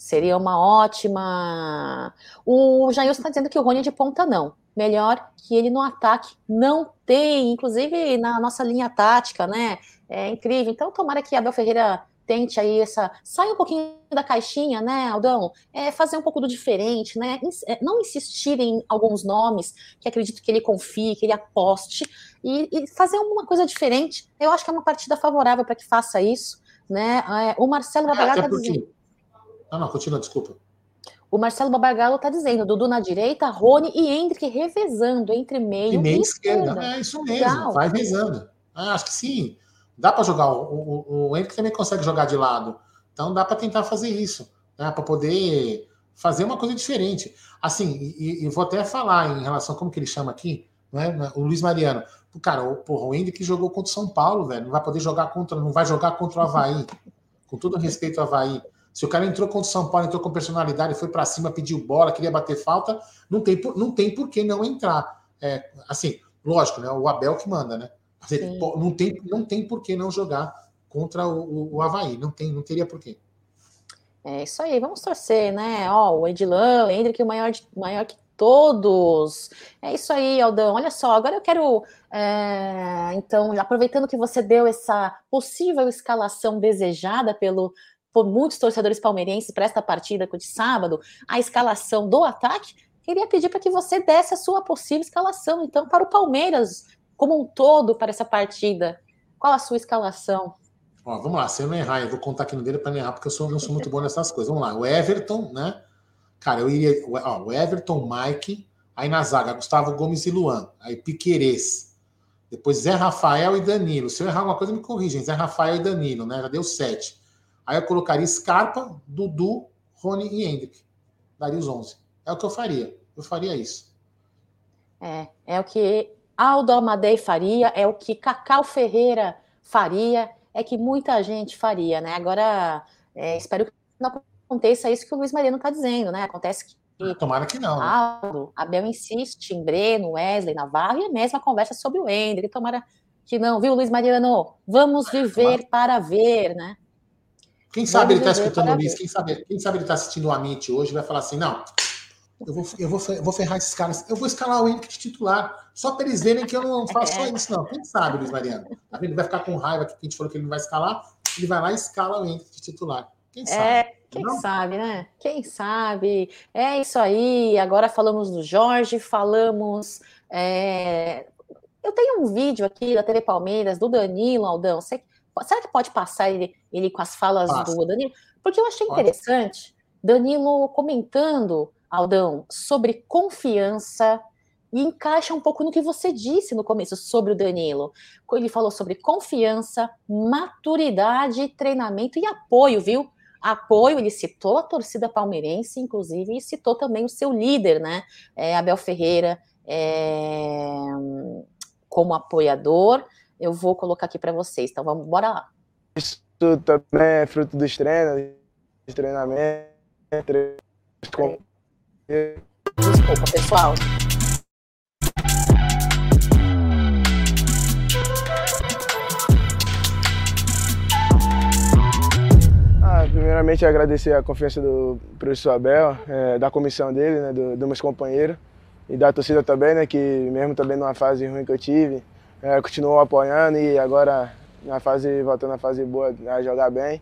Seria uma ótima. O Jailson está dizendo que o Rony é de ponta não. Melhor que ele no ataque não tem, inclusive na nossa linha tática, né? É incrível. Então, tomara que Abel Ferreira tente aí essa. Sai um pouquinho da caixinha, né, Aldão? É fazer um pouco do diferente, né? É, não insistir em alguns nomes que acredito que ele confie, que ele aposte, e, e fazer uma coisa diferente. Eu acho que é uma partida favorável para que faça isso, né? É, o Marcelo Babalá está dizendo. Não, não, continua, desculpa. O Marcelo Babargalo está dizendo, Dudu na direita, Rony e Hendrick revezando entre meio e, meio e esquerda. esquerda. É isso mesmo, Legal. vai revezando. Ah, acho que sim. Dá para jogar. O, o, o Hendrick também consegue jogar de lado. Então dá para tentar fazer isso, né? Para poder fazer uma coisa diferente. Assim, e, e, vou até falar em relação, como que ele chama aqui, né? o Luiz Mariano. Cara, o, porra, o Hendrick jogou contra o São Paulo, velho. Não vai poder jogar contra, não vai jogar contra o Havaí. Com todo respeito ao Havaí. Se o cara entrou contra o São Paulo, entrou com personalidade, foi para cima, pediu bola, queria bater falta, não tem, não tem por que não entrar. É, assim, lógico, né? O Abel que manda, né? não tem, não tem por que não jogar contra o, o, o Havaí. Não, tem, não teria por quê. É isso aí, vamos torcer, né? Ó, o Edilão, o Hendrick, o maior, maior que todos. É isso aí, Aldão. Olha só, agora eu quero, é, então, aproveitando que você deu essa possível escalação desejada pelo por muitos torcedores palmeirenses para esta partida de sábado, a escalação do ataque, queria pedir para que você desse a sua possível escalação, então, para o Palmeiras como um todo para essa partida. Qual a sua escalação? Ó, vamos lá, se eu não errar, eu vou contar aqui no dele para não errar, porque eu sou, não sou muito bom nessas coisas. Vamos lá, o Everton, né? Cara, eu iria. Ó, o Everton, Mike, aí na zaga, Gustavo Gomes e Luan, aí Piquerez. Depois Zé Rafael e Danilo. Se eu errar alguma coisa, me corrigem. Zé Rafael e Danilo, né? Já deu sete. Aí eu colocaria Scarpa, Dudu, Rony e Hendrick. Daria os 11. É o que eu faria. Eu faria isso. É, é o que Aldo Amadei faria, é o que Cacau Ferreira faria, é que muita gente faria, né? Agora, é, espero que não aconteça isso que o Luiz Mariano está dizendo, né? Acontece que Tomara que não. Né? Aldo, Abel insiste em Breno, Wesley, Navarro e a mesma conversa sobre o Hendrick. Tomara que não, viu, Luiz Mariano? Vamos viver para ver, né? Quem sabe ele está escutando o Luiz, quem sabe, quem sabe ele está assistindo o Amit hoje vai falar assim: não, eu vou, eu vou, eu vou ferrar esses caras, eu vou escalar o Henrique de titular, só para eles verem que eu não faço só isso, não. Quem sabe, Luiz Mariano? Tá ele vai ficar com raiva que a gente falou que ele não vai escalar, ele vai lá e escala o Henrique de titular. Quem sabe? É, quem não? sabe, né? Quem sabe? É isso aí. Agora falamos do Jorge, falamos. É... Eu tenho um vídeo aqui da TV Palmeiras, do Danilo Aldão. Você Será que pode passar ele, ele com as falas Passa. do Danilo? Porque eu achei interessante Danilo comentando, Aldão, sobre confiança e encaixa um pouco no que você disse no começo sobre o Danilo. Ele falou sobre confiança, maturidade, treinamento e apoio, viu? Apoio, ele citou a torcida palmeirense, inclusive, e citou também o seu líder, né? É, Abel Ferreira, é, como apoiador eu vou colocar aqui para vocês. Então vamos, bora lá. Isso também é fruto dos treinos, de treinamento. Desculpa, pessoal. Ah, primeiramente agradecer a confiança do professor Abel, é, da comissão dele, né, dos do meus companheiros e da torcida também, né, que mesmo também numa fase ruim que eu tive, é, continuou apoiando e agora na fase, voltando na fase boa, a jogar bem.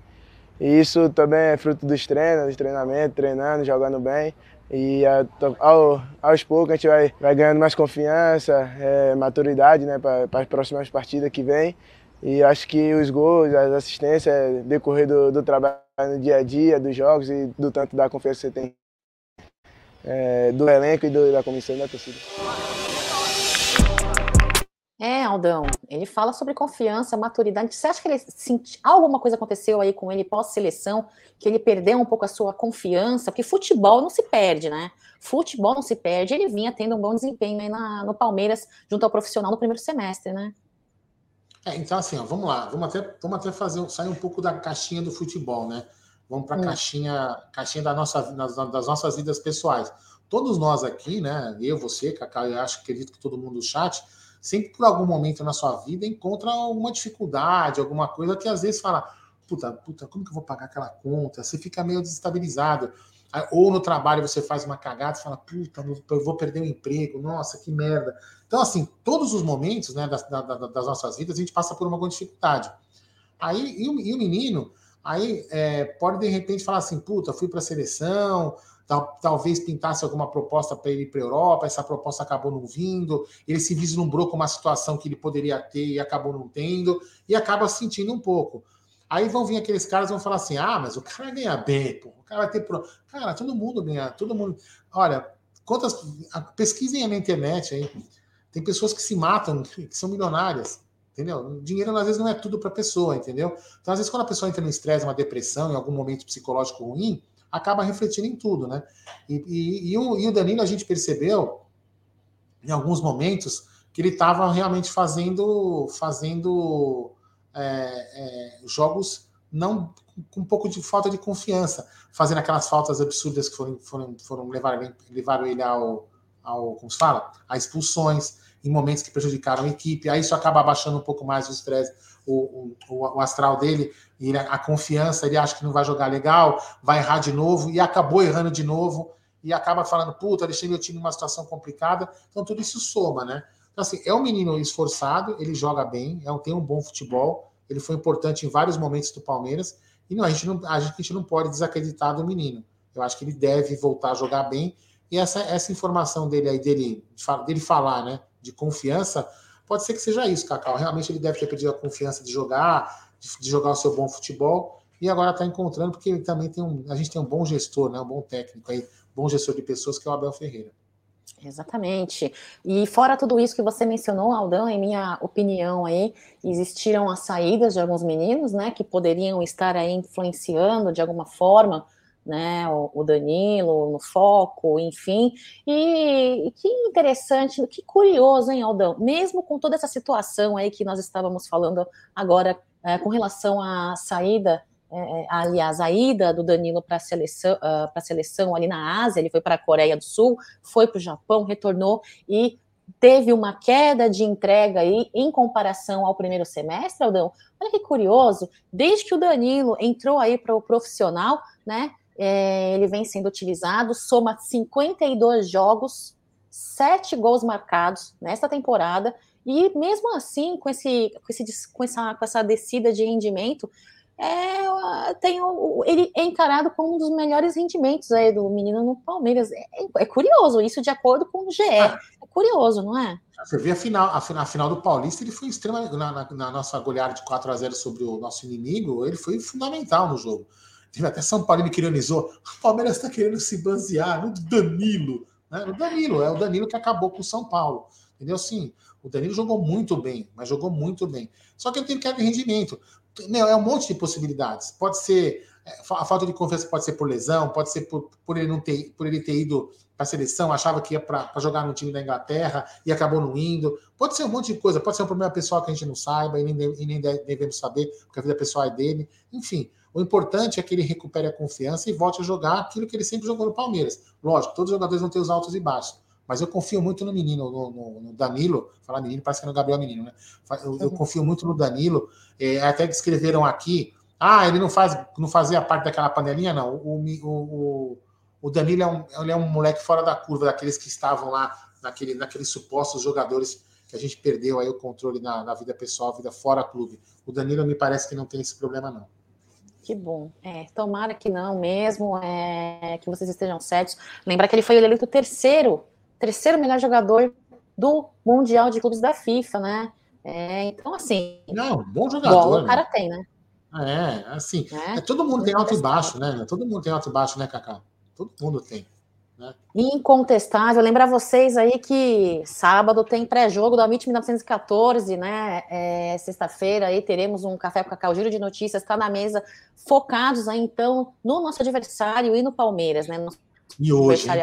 E isso também é fruto dos treinos, dos treinamentos, treinando, jogando bem. E ao, aos poucos a gente vai, vai ganhando mais confiança, é, maturidade né, para as próximas partidas que vem. E acho que os gols, as assistências, é decorrer do, do trabalho no dia a dia, dos jogos e do tanto da confiança que você tem é, do elenco e do, da comissão da torcida. É, Aldão, ele fala sobre confiança, maturidade. Você acha que ele senti... alguma coisa aconteceu aí com ele pós-seleção, que ele perdeu um pouco a sua confiança? Porque futebol não se perde, né? Futebol não se perde. Ele vinha tendo um bom desempenho aí na, no Palmeiras, junto ao profissional no primeiro semestre, né? É, então, assim, ó, vamos lá, vamos até, vamos até fazer, sair um pouco da caixinha do futebol, né? Vamos para a hum. caixinha, caixinha da nossa, das, das nossas vidas pessoais. Todos nós aqui, né? Eu, você, Cacau, eu acho, acredito que todo mundo no chat sempre por algum momento na sua vida encontra alguma dificuldade, alguma coisa que às vezes fala, puta, puta, como que eu vou pagar aquela conta? Você fica meio desestabilizado. Ou no trabalho você faz uma cagada e fala, puta, eu vou perder o emprego, nossa, que merda. Então, assim, todos os momentos né, das, das nossas vidas a gente passa por uma dificuldade. Aí, e o, e o menino, aí é, pode de repente falar assim, puta, fui para a seleção, tal, talvez pintasse alguma proposta para ele ir para a Europa, essa proposta acabou não vindo, ele se vislumbrou com uma situação que ele poderia ter e acabou não tendo, e acaba sentindo um pouco. Aí vão vir aqueles caras vão falar assim: ah, mas o cara ganha bem, pô, o cara vai ter. Pro... Cara, todo mundo ganha, todo mundo. Olha, quantas. Pesquisem na internet aí. Tem pessoas que se matam, que são milionárias, entendeu? Dinheiro às vezes não é tudo para a pessoa, entendeu? Então, às vezes, quando a pessoa entra no estresse, uma depressão, em algum momento psicológico ruim, acaba refletindo em tudo, né? E, e, e, o, e o Danilo, a gente percebeu, em alguns momentos, que ele estava realmente fazendo, fazendo é, é, jogos não com um pouco de falta de confiança, fazendo aquelas faltas absurdas que foram, foram, foram levar, levaram ele ao, ao, como se fala, a expulsões. em momentos que prejudicaram a equipe. Aí isso acaba abaixando um pouco mais o estresse, o, o, o, astral dele, e a confiança, ele acha que não vai jogar legal, vai errar de novo, e acabou errando de novo, e acaba falando, puta, deixei meu time numa situação complicada. Então tudo isso soma, né? Então, assim, é um menino esforçado, ele joga bem, é um, tem um bom futebol, ele foi importante em vários momentos do Palmeiras, e não, a, gente não, a gente não pode desacreditar do menino. Eu acho que ele deve voltar a jogar bem, e essa, essa informação dele aí, dele, dele falar, né, de confiança, pode ser que seja isso, Cacau. Realmente ele deve ter perdido a confiança de jogar, de, jogar o seu bom futebol, e agora está encontrando, porque ele também tem um. A gente tem um bom gestor, né, um bom técnico aí, bom gestor de pessoas, que é o Abel Ferreira. Exatamente. E fora tudo isso que você mencionou, Aldão, em minha opinião aí, existiram as saídas de alguns meninos, né, que poderiam estar aí influenciando de alguma forma, né, o, Danilo no foco, enfim. E, e, que interessante, que curioso, hein, Aldão? Mesmo com toda essa situação aí que nós estávamos falando agora é, com relação à saída é, é, aliás, a ida do Danilo para seleção, uh, a seleção ali na Ásia, ele foi para a Coreia do Sul, foi para o Japão, retornou e teve uma queda de entrega aí em comparação ao primeiro semestre, Aldão. Olha que curioso, desde que o Danilo entrou aí para o profissional, né? É, ele vem sendo utilizado, soma 52 jogos, 7 gols marcados nesta temporada, e mesmo assim, com, esse, com, esse, com, essa, com essa descida de rendimento, é, tem o, ele é encarado como um dos melhores rendimentos aí do menino no Palmeiras. É, é curioso, isso de acordo com o GE. Ah, é curioso, não é? Você vê a final, a, a final do Paulista, ele foi extremamente. Na, na, na, nossa goleada de 4 a 0 sobre o nosso inimigo, ele foi fundamental no jogo. Teve até São Paulo que ironizou. O Palmeiras está querendo se basear no Danilo. Né? No Danilo, é o Danilo que acabou com o São Paulo. Entendeu? Sim, o Danilo jogou muito bem, mas jogou muito bem. Só que ele tem queda de rendimento. É um monte de possibilidades. Pode ser é, a falta de confiança pode ser por lesão, pode ser por, por ele não ter, por ele ter ido para a seleção, achava que ia para jogar no time da Inglaterra e acabou não indo. Pode ser um monte de coisa, pode ser um problema pessoal que a gente não saiba e nem, e nem devemos saber, porque a vida pessoal é dele. Enfim, o importante é que ele recupere a confiança e volte a jogar aquilo que ele sempre jogou no Palmeiras. Lógico, todos os jogadores vão ter os altos e baixos. Mas eu confio muito no menino, no, no, no Danilo. Falar menino parece que é no Gabriel Menino, né? Eu, eu uhum. confio muito no Danilo. É, até que escreveram aqui. Ah, ele não faz, não fazia parte daquela panelinha, não. O, o, o Danilo é um, ele é um moleque fora da curva, daqueles que estavam lá naquele, naqueles supostos jogadores que a gente perdeu aí o controle na, na vida pessoal, vida fora clube. O Danilo me parece que não tem esse problema, não. Que bom. É, tomara que não mesmo, é, que vocês estejam certos. Lembrar que ele foi eleito terceiro terceiro melhor jogador do Mundial de Clubes da FIFA, né? É, então, assim. Não, bom jogador. o cara né? tem, né? É, assim. É, é todo mundo tem alto e baixo, né? Todo mundo tem alto e baixo, né, Cacá? Todo mundo tem. Né? Incontestável. Lembrar vocês aí que sábado tem pré-jogo do Amit 1914, né? É, Sexta-feira aí teremos um café com cacau, giro de notícias, está na mesa, focados aí então no nosso adversário e no Palmeiras, né? E hoje. Aí,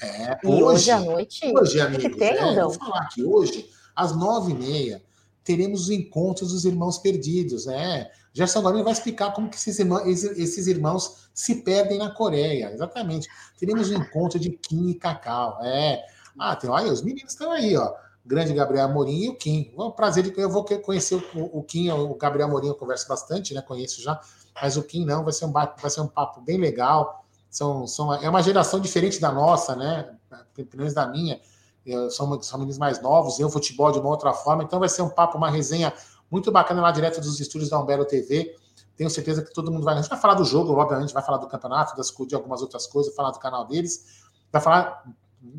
é, e hoje, hoje à noite. Hoje, amigos, tem, é, vou falar que hoje, às nove e meia, teremos os encontros dos irmãos perdidos, né? Gerson agora vai explicar como que esses irmãos, esses irmãos se perdem na Coreia. Exatamente. Teremos um encontro de Kim e Cacau. É. Ah, tem, olha, os meninos estão aí, ó. grande Gabriel Amorim e o Kim. Um prazer de eu vou conhecer o, o Kim, o Gabriel Amorim eu converso bastante, né? Conheço já, mas o Kim não, vai ser um, vai ser um papo bem legal são, são, é uma geração diferente da nossa, né? Pelo menos da minha. São, são meninos mais novos, eu futebol de uma outra forma, então vai ser um papo, uma resenha muito bacana lá direto dos estúdios da Umbelo TV. Tenho certeza que todo mundo vai. A gente vai falar do jogo, obviamente, vai falar do campeonato, das, de algumas outras coisas, falar do canal deles. Vai falar,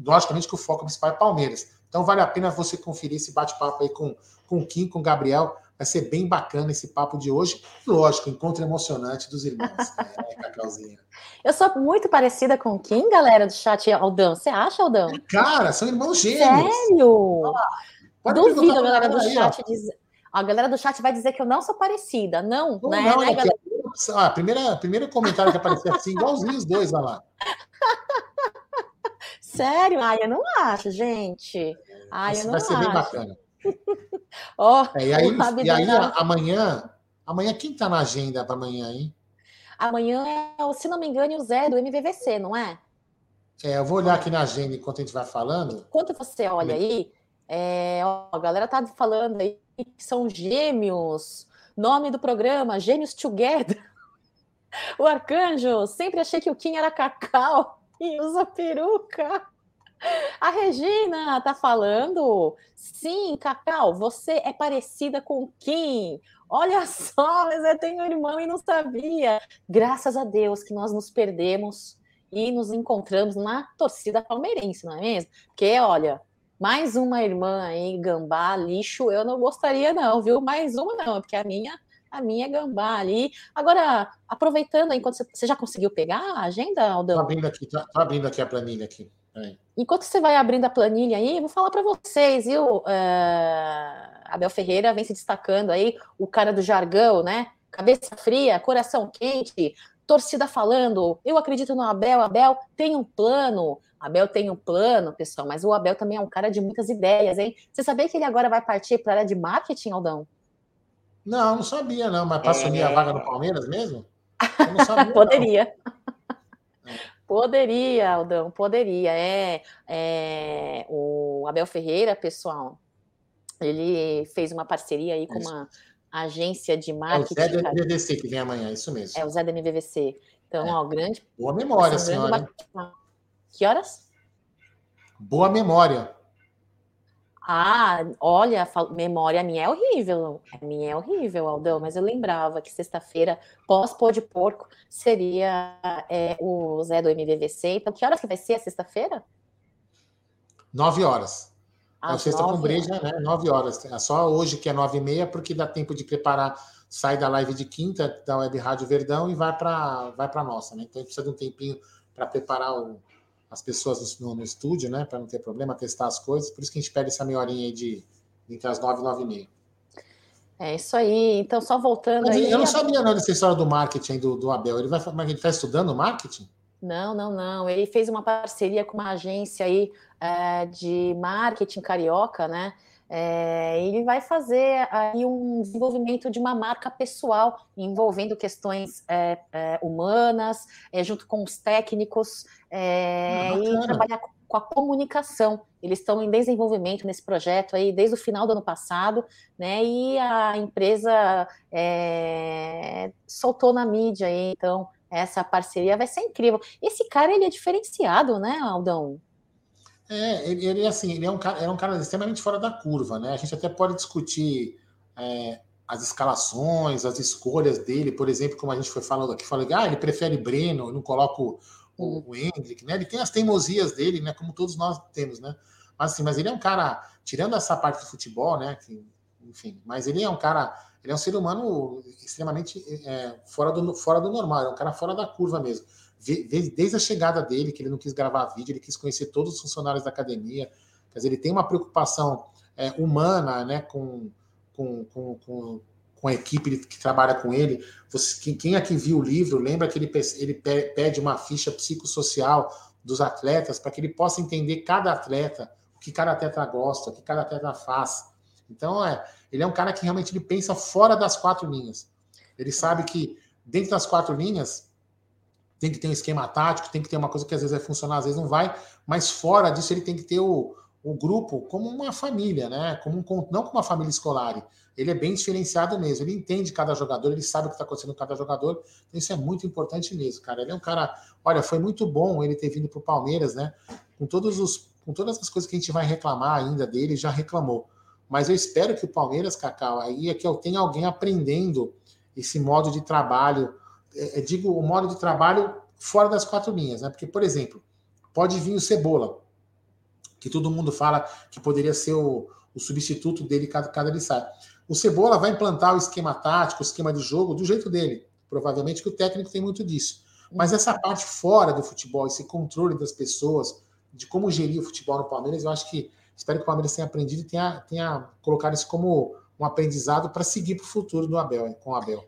logicamente, que o foco principal é Palmeiras. Então vale a pena você conferir esse bate-papo aí com, com o Kim, com o Gabriel. Vai ser bem bacana esse papo de hoje. Lógico, encontro emocionante dos irmãos. é, Cacauzinha. Eu sou muito parecida com quem, galera do chat, Aldão? Você acha, Aldão? Cara, são irmãos gêmeos. Sério? Ah, Duvido a galera do aí, chat dizer. A galera do chat vai dizer que eu não sou parecida. Não, não, né? não né, galera? Ah, primeira, primeiro comentário que apareceu assim, igualzinho os dois, olha lá. Sério? Ai, eu não acho, gente. Ai, eu não vai ser acho. bem bacana. oh, é, e aí, e aí amanhã, amanhã, quem tá na agenda para amanhã, hein? Amanhã é, se não me engano, o Zé do MVVC, não é? É, eu vou olhar aqui na agenda enquanto a gente vai falando. Enquanto você olha aí, É, ó, a galera tá falando aí que são gêmeos. Nome do programa, Gêmeos Together. O Arcanjo, sempre achei que o Kim era cacau e usa peruca. A Regina tá falando. Sim, Cacau, você é parecida com Kim. Olha só, mas eu tenho um irmão e não sabia. Graças a Deus que nós nos perdemos e nos encontramos na torcida palmeirense, não é mesmo? Porque, olha, mais uma irmã aí, gambá, lixo, eu não gostaria, não, viu? Mais uma não, porque a minha a minha é gambá ali. Agora, aproveitando, enquanto você, você já conseguiu pegar a agenda, Aldão? Estou abrindo aqui, tô, tô abrindo aqui a planilha aqui. Enquanto você vai abrindo a planilha aí, vou falar para vocês, viu? Uh, Abel Ferreira vem se destacando aí, o cara do jargão, né? Cabeça fria, coração quente, torcida falando, eu acredito no Abel, Abel tem um plano, Abel tem um plano, pessoal, mas o Abel também é um cara de muitas ideias, hein? Você sabia que ele agora vai partir para a área de marketing, Aldão? Não, não sabia, não, mas para assumir é... a vaga no Palmeiras mesmo? Eu não sabia. Poderia. Não. Poderia, Aldão, poderia. É, é, o Abel Ferreira, pessoal, ele fez uma parceria aí com uma agência de marketing. É o Zé da MVVC que vem amanhã, isso mesmo. É o Zé da MVVC. Então, é. ó, grande. Boa memória, senhora. Que horas? Boa memória. Ah, olha, memória minha é horrível. A minha é horrível, Aldão, mas eu lembrava que sexta-feira, pós-pô de porco, seria é, o Zé do MVVC. Então, que horas que vai ser a sexta-feira? Nove horas. Às é sexta com breja, né? Nove horas. É só hoje que é nove e meia, porque dá tempo de preparar, sai da live de quinta, da Web Rádio Verdão e vai para vai a nossa, né? Então a gente precisa de um tempinho para preparar o, as pessoas no, no estúdio, né? Para não ter problema, testar as coisas. Por isso que a gente pede essa meia horinha aí de entre as nove e nove e meia. É isso aí. Então, só voltando Mas aí. Eu não sabia não dessa história do marketing do, do Abel. Ele vai, ele está estudando marketing? Não, não, não. Ele fez uma parceria com uma agência aí é, de marketing carioca, né? É, ele vai fazer aí um desenvolvimento de uma marca pessoal envolvendo questões é, é, humanas, é, junto com os técnicos é, e trabalhar com a comunicação. Eles estão em desenvolvimento nesse projeto aí desde o final do ano passado, né? E a empresa é, soltou na mídia aí, então essa parceria vai ser incrível. Esse cara ele é diferenciado, né, Aldão? É, ele, ele assim, ele é um cara, é um cara extremamente fora da curva, né? A gente até pode discutir é, as escalações, as escolhas dele, por exemplo, como a gente foi falando aqui, falando, ah, ele prefere Breno, não coloca o, o, o Hendrick, né? Ele tem as teimosias dele, né? Como todos nós temos, né? Mas assim, mas ele é um cara, tirando essa parte do futebol, né? Que, enfim, mas ele é um cara, ele é um ser humano extremamente é, fora, do, fora do normal, é um cara fora da curva mesmo desde a chegada dele, que ele não quis gravar vídeo, ele quis conhecer todos os funcionários da academia. Quer dizer, ele tem uma preocupação é, humana né, com, com, com, com, com a equipe que trabalha com ele. Você, quem aqui viu o livro, lembra que ele, ele pede uma ficha psicossocial dos atletas para que ele possa entender cada atleta, o que cada atleta gosta, o que cada atleta faz. Então, é, ele é um cara que realmente ele pensa fora das quatro linhas. Ele sabe que dentro das quatro linhas tem que ter um esquema tático, tem que ter uma coisa que às vezes vai funcionar, às vezes não vai, mas fora disso ele tem que ter o, o grupo como uma família, né? Como um, não como uma família escolar. Ele é bem diferenciado mesmo, ele entende cada jogador, ele sabe o que está acontecendo com cada jogador, então isso é muito importante mesmo, cara. Ele é um cara, olha, foi muito bom ele ter vindo para o Palmeiras, né? Com todos os, com todas as coisas que a gente vai reclamar ainda dele, já reclamou. Mas eu espero que o Palmeiras, Cacau, aí é que eu tenha alguém aprendendo esse modo de trabalho é, é, digo, o modo de trabalho fora das quatro linhas, né? Porque, por exemplo, pode vir o Cebola, que todo mundo fala que poderia ser o, o substituto dele cada, cada ele. O Cebola vai implantar o esquema tático, o esquema de jogo do jeito dele. Provavelmente que o técnico tem muito disso. Mas essa parte fora do futebol, esse controle das pessoas, de como gerir o futebol no Palmeiras, eu acho que espero que o Palmeiras tenha aprendido e tenha, tenha colocado isso como um aprendizado para seguir para o futuro do Abel, com o Abel.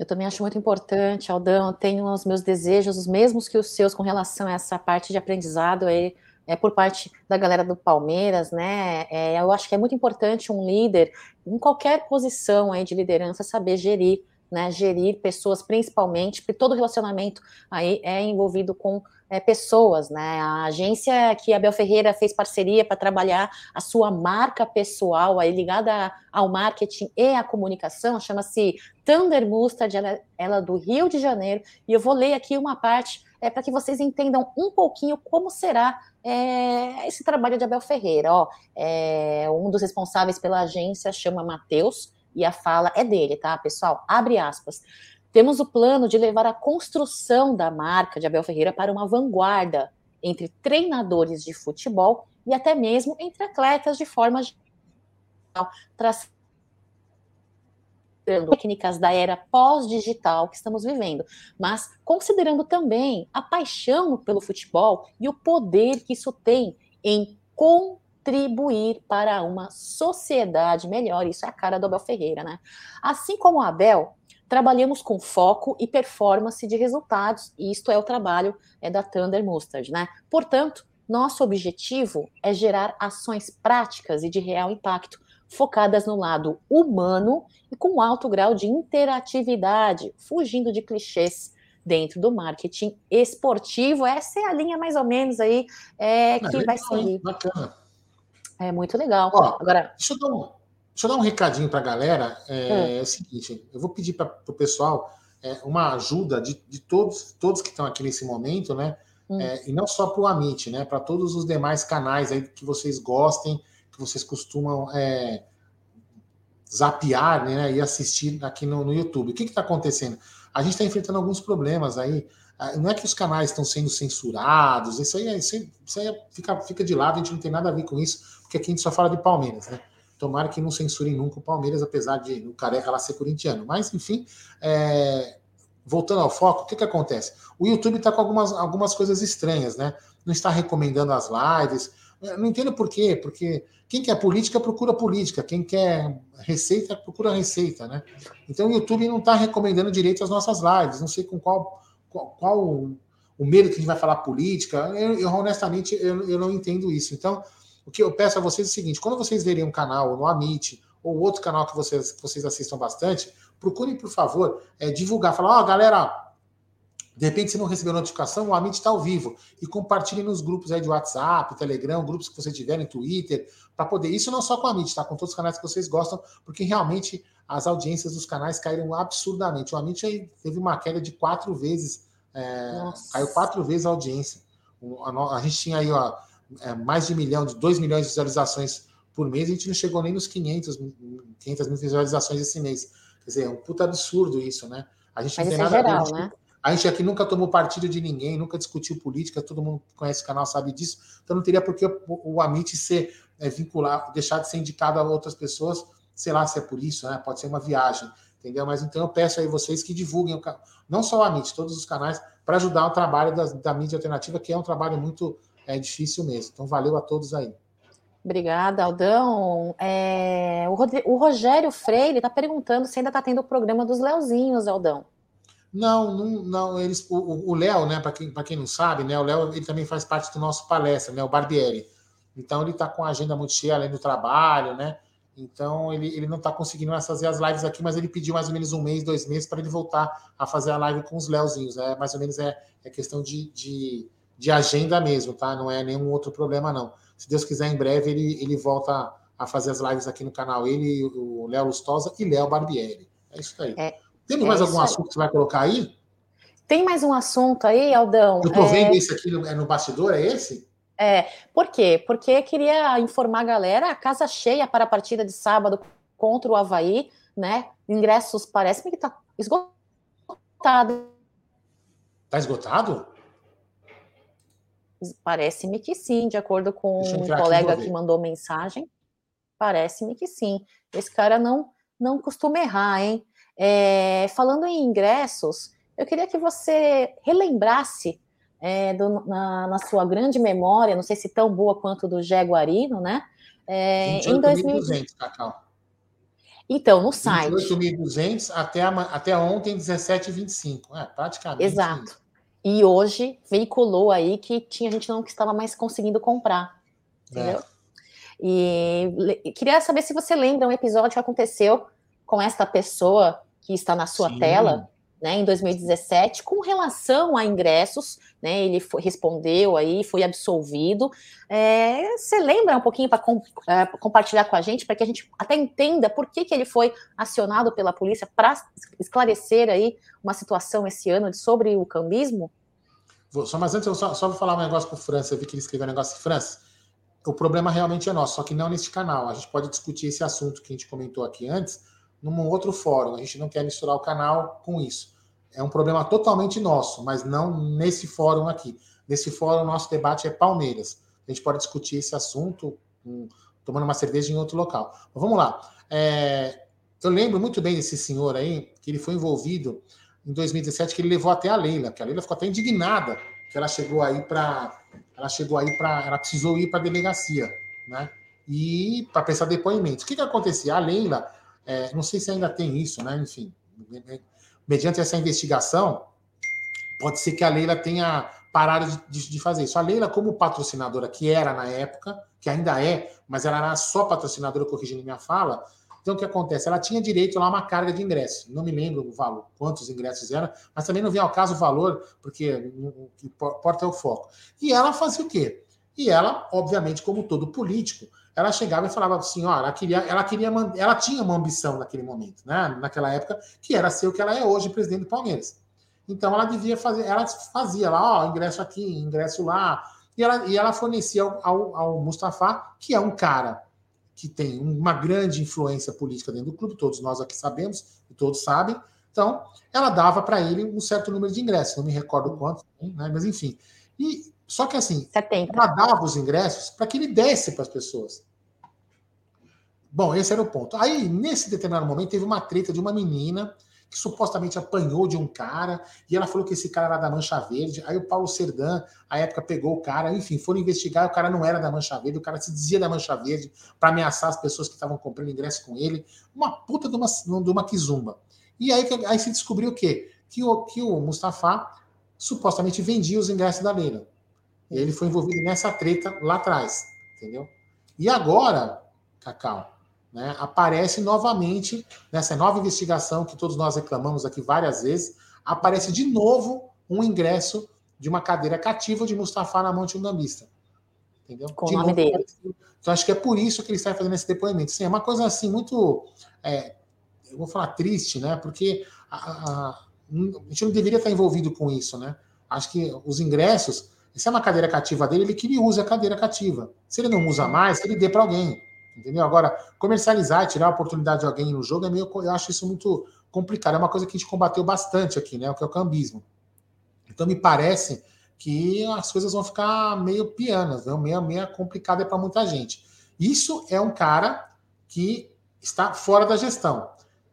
Eu também acho muito importante, Aldão. Eu tenho os meus desejos, os mesmos que os seus, com relação a essa parte de aprendizado aí, é por parte da galera do Palmeiras, né? É, eu acho que é muito importante um líder, em qualquer posição aí de liderança, saber gerir né, gerir pessoas principalmente, porque todo relacionamento aí é envolvido com é, pessoas, né? A agência que a Bel Ferreira fez parceria para trabalhar a sua marca pessoal aí ligada ao marketing e à comunicação, chama-se Thunder Mustard, ela, ela é do Rio de Janeiro, e eu vou ler aqui uma parte é, para que vocês entendam um pouquinho como será é, esse trabalho de Abel Ferreira. Ó, é, um dos responsáveis pela agência chama Matheus, e a fala é dele, tá, pessoal? Abre aspas. Temos o plano de levar a construção da marca de Abel Ferreira para uma vanguarda entre treinadores de futebol e até mesmo entre atletas de forma geral, traçando técnicas da era pós-digital que estamos vivendo, mas considerando também a paixão pelo futebol e o poder que isso tem em contribuir para uma sociedade melhor. Isso é a cara do Abel Ferreira, né? Assim como o Abel, trabalhamos com foco e performance de resultados, e isto é o trabalho é, da Thunder Mustard, né? Portanto, nosso objetivo é gerar ações práticas e de real impacto, focadas no lado humano e com alto grau de interatividade, fugindo de clichês dentro do marketing esportivo. Essa é a linha mais ou menos aí é, que vai seguir. Bacana. É muito legal. Ó, Agora, deixa eu dar um, Deixa eu dar um recadinho para a galera. É, é, o seguinte: eu vou pedir para o pessoal é, uma ajuda de, de, todos, todos que estão aqui nesse momento, né? Hum. É, e não só para o Amit, né? Para todos os demais canais aí que vocês gostem, que vocês costumam é, zapear né, e assistir aqui no, no YouTube. O que está acontecendo? A gente está enfrentando alguns problemas aí. Ah, não é que os canais estão sendo censurados, isso aí, isso aí, isso aí fica, fica de lado, a gente não tem nada a ver com isso, porque aqui a gente só fala de Palmeiras, né? Tomara que não censurem nunca o Palmeiras, apesar de o careca lá ser corintiano. Mas, enfim, é... voltando ao foco, o que, que acontece? O YouTube está com algumas, algumas coisas estranhas, né? Não está recomendando as lives. Eu não entendo por quê, porque quem quer política procura política, quem quer receita procura receita, né? Então o YouTube não está recomendando direito as nossas lives. Não sei com qual, qual, qual o medo que a gente vai falar política. Eu, eu honestamente eu, eu não entendo isso. Então o que eu peço a vocês é o seguinte: quando vocês verem um canal no Amit ou outro canal que vocês, que vocês assistam bastante, procurem, por favor, é, divulgar. Falar, ó, oh, galera, de repente você não recebeu notificação, o Amit está ao vivo. E compartilhem nos grupos aí de WhatsApp, Telegram, grupos que você tiver, Twitter, para poder. Isso não só com o Amit, tá? Com todos os canais que vocês gostam, porque realmente as audiências dos canais caíram absurdamente. O Amit aí teve uma queda de quatro vezes. É, caiu quatro vezes a audiência. A, a gente tinha aí, ó é, mais de um milhão, de 2 milhões de visualizações por mês, a gente não chegou nem nos 500, 500 mil visualizações esse mês. Quer dizer, é um puta absurdo isso, né? A gente Mas não tem nada geral, a ver. Né? A gente aqui nunca tomou partido de ninguém, nunca discutiu política, todo mundo que conhece o canal sabe disso. Então não teria por que o, Amit ser é, vinculado, deixar de ser indicado a outras pessoas, sei lá se é por isso, né? Pode ser uma viagem, entendeu? Mas então eu peço aí vocês que divulguem, o, não só o Amit, todos os canais, para ajudar o trabalho da, da mídia alternativa, que é um trabalho muito é difícil mesmo. Então, valeu a todos aí. Obrigada, Aldão. É, o, Rogério Freire está perguntando se ainda está tendo o programa dos Leozinhos, Aldão. Não, não, não eles, o Léo, né, para quem, quem não sabe, né, o Léo ele também faz parte do nosso palestra, né, o Barbieri. Então ele está com a agenda muito cheia além do trabalho, né? Então ele, ele não está conseguindo mais fazer as lives aqui, mas ele pediu mais ou menos um mês, dois meses para ele voltar a fazer a live com os Leozinhos. É mais ou menos é, é questão de, de de agenda mesmo, tá? Não é nenhum outro problema, não. Se Deus quiser, em breve ele, ele volta a fazer as lives aqui no canal. Ele, o Léo Lustosa e Léo Barbieri. É isso aí. É, Tem mais é algum assunto que você vai colocar aí? Tem mais um assunto aí, Aldão? Eu tô vendo é... esse aqui no, é no bastidor, é esse? É, por quê? Porque queria informar a galera, a casa cheia para a partida de sábado contra o Havaí, né? Ingressos parece-me que tá esgotado. Tá esgotado? Parece-me que sim, de acordo com um colega que mandou mensagem. Parece-me que sim. Esse cara não não costuma errar, hein? É, falando em ingressos, eu queria que você relembrasse é, do, na, na, sua grande memória, não sei se tão boa quanto do Jaguarino, né? É, 28.200, Cacau. Então, no site. 28.200 até, até ontem, 17,25. É, praticamente. Exato. E hoje veiculou aí que tinha gente não que estava mais conseguindo comprar. Entendeu? É. E queria saber se você lembra um episódio que aconteceu com esta pessoa que está na sua Sim. tela, né, em 2017, com relação a ingressos, né, ele foi, respondeu aí, foi absolvido. É, você lembra um pouquinho para com, é, compartilhar com a gente, para que a gente até entenda por que, que ele foi acionado pela polícia para esclarecer aí uma situação esse ano sobre o cambismo? Vou, só, mas antes eu só, só vou falar um negócio para o França, eu vi que ele escreveu um negócio de França. O problema realmente é nosso, só que não neste canal. A gente pode discutir esse assunto que a gente comentou aqui antes, num outro fórum. A gente não quer misturar o canal com isso. É um problema totalmente nosso, mas não nesse fórum aqui. Nesse fórum, nosso debate é Palmeiras. A gente pode discutir esse assunto um, tomando uma cerveja em outro local. Mas vamos lá. É, eu lembro muito bem desse senhor aí, que ele foi envolvido em 2017, que ele levou até a Leila, que a Leila ficou até indignada que ela chegou aí para ela chegou aí para ela precisou ir para a delegacia, né? E para prestar depoimento. O que que acontecia? A Leila é, não sei se ainda tem isso, né? Enfim, mediante essa investigação, pode ser que a Leila tenha parado de, de, fazer isso. A Leila, como patrocinadora, que era na época, que ainda é, mas ela era só patrocinadora, corrigindo minha fala. Então, o que acontece? Ela tinha direito lá a uma carga de ingressos. Não me lembro o valor, quantos ingressos eram, mas também não vem ao caso o valor, porque o que importa é o foco. E ela fazia o quê? E ela, obviamente, como todo político, ela chegava e falava assim, ó, ela queria, ela queria, ela tinha uma ambição naquele momento, né? Naquela época, que era ser o que ela é hoje, presidente do Palmeiras. Então ela devia fazer, ela fazia lá, ó, ingresso aqui, ingresso lá, e ela, e ela fornecia ao, ao, ao Mustafa, que é um cara que tem uma grande influência política dentro do clube, todos nós aqui sabemos, e todos sabem. Então, ela dava para ele um certo número de ingressos, não me recordo quanto, né? mas enfim. E só que assim, 70. ela dava os ingressos para que ele desse para as pessoas. Bom, esse era o ponto. Aí, nesse determinado momento, teve uma treta de uma menina que supostamente apanhou de um cara, e ela falou que esse cara era da Mancha Verde. Aí o Paulo Serdã, à época, pegou o cara, enfim, foram investigar, o cara não era da Mancha Verde, o cara se dizia da Mancha Verde para ameaçar as pessoas que estavam comprando ingresso com ele. Uma puta de uma, de uma quizumba. E aí, aí se descobriu o quê? Que o, que o Mustafa supostamente vendia os ingressos da Leila. Ele foi envolvido nessa treta lá atrás, entendeu? E agora, Cacau, né, aparece novamente nessa nova investigação que todos nós reclamamos aqui várias vezes, aparece de novo um ingresso de uma cadeira cativa de Mustafa na mão de um gambista. Entendeu? Com de o nome novo, dele. Então acho que é por isso que ele está fazendo esse depoimento. Sim, é uma coisa assim muito, é, eu vou falar triste, né? Porque a, a, a gente não deveria estar envolvido com isso, né? Acho que os ingressos, se é uma cadeira cativa dele, ele que ele use a cadeira cativa. Se ele não usa mais, ele dê para alguém. Entendeu? Agora, comercializar, tirar a oportunidade de alguém no jogo é meio. Eu acho isso muito complicado. É uma coisa que a gente combateu bastante aqui, né? O que é o cambismo. Então, me parece que as coisas vão ficar meio pianas, né? meio, meio complicada para muita gente. Isso é um cara que está fora da gestão.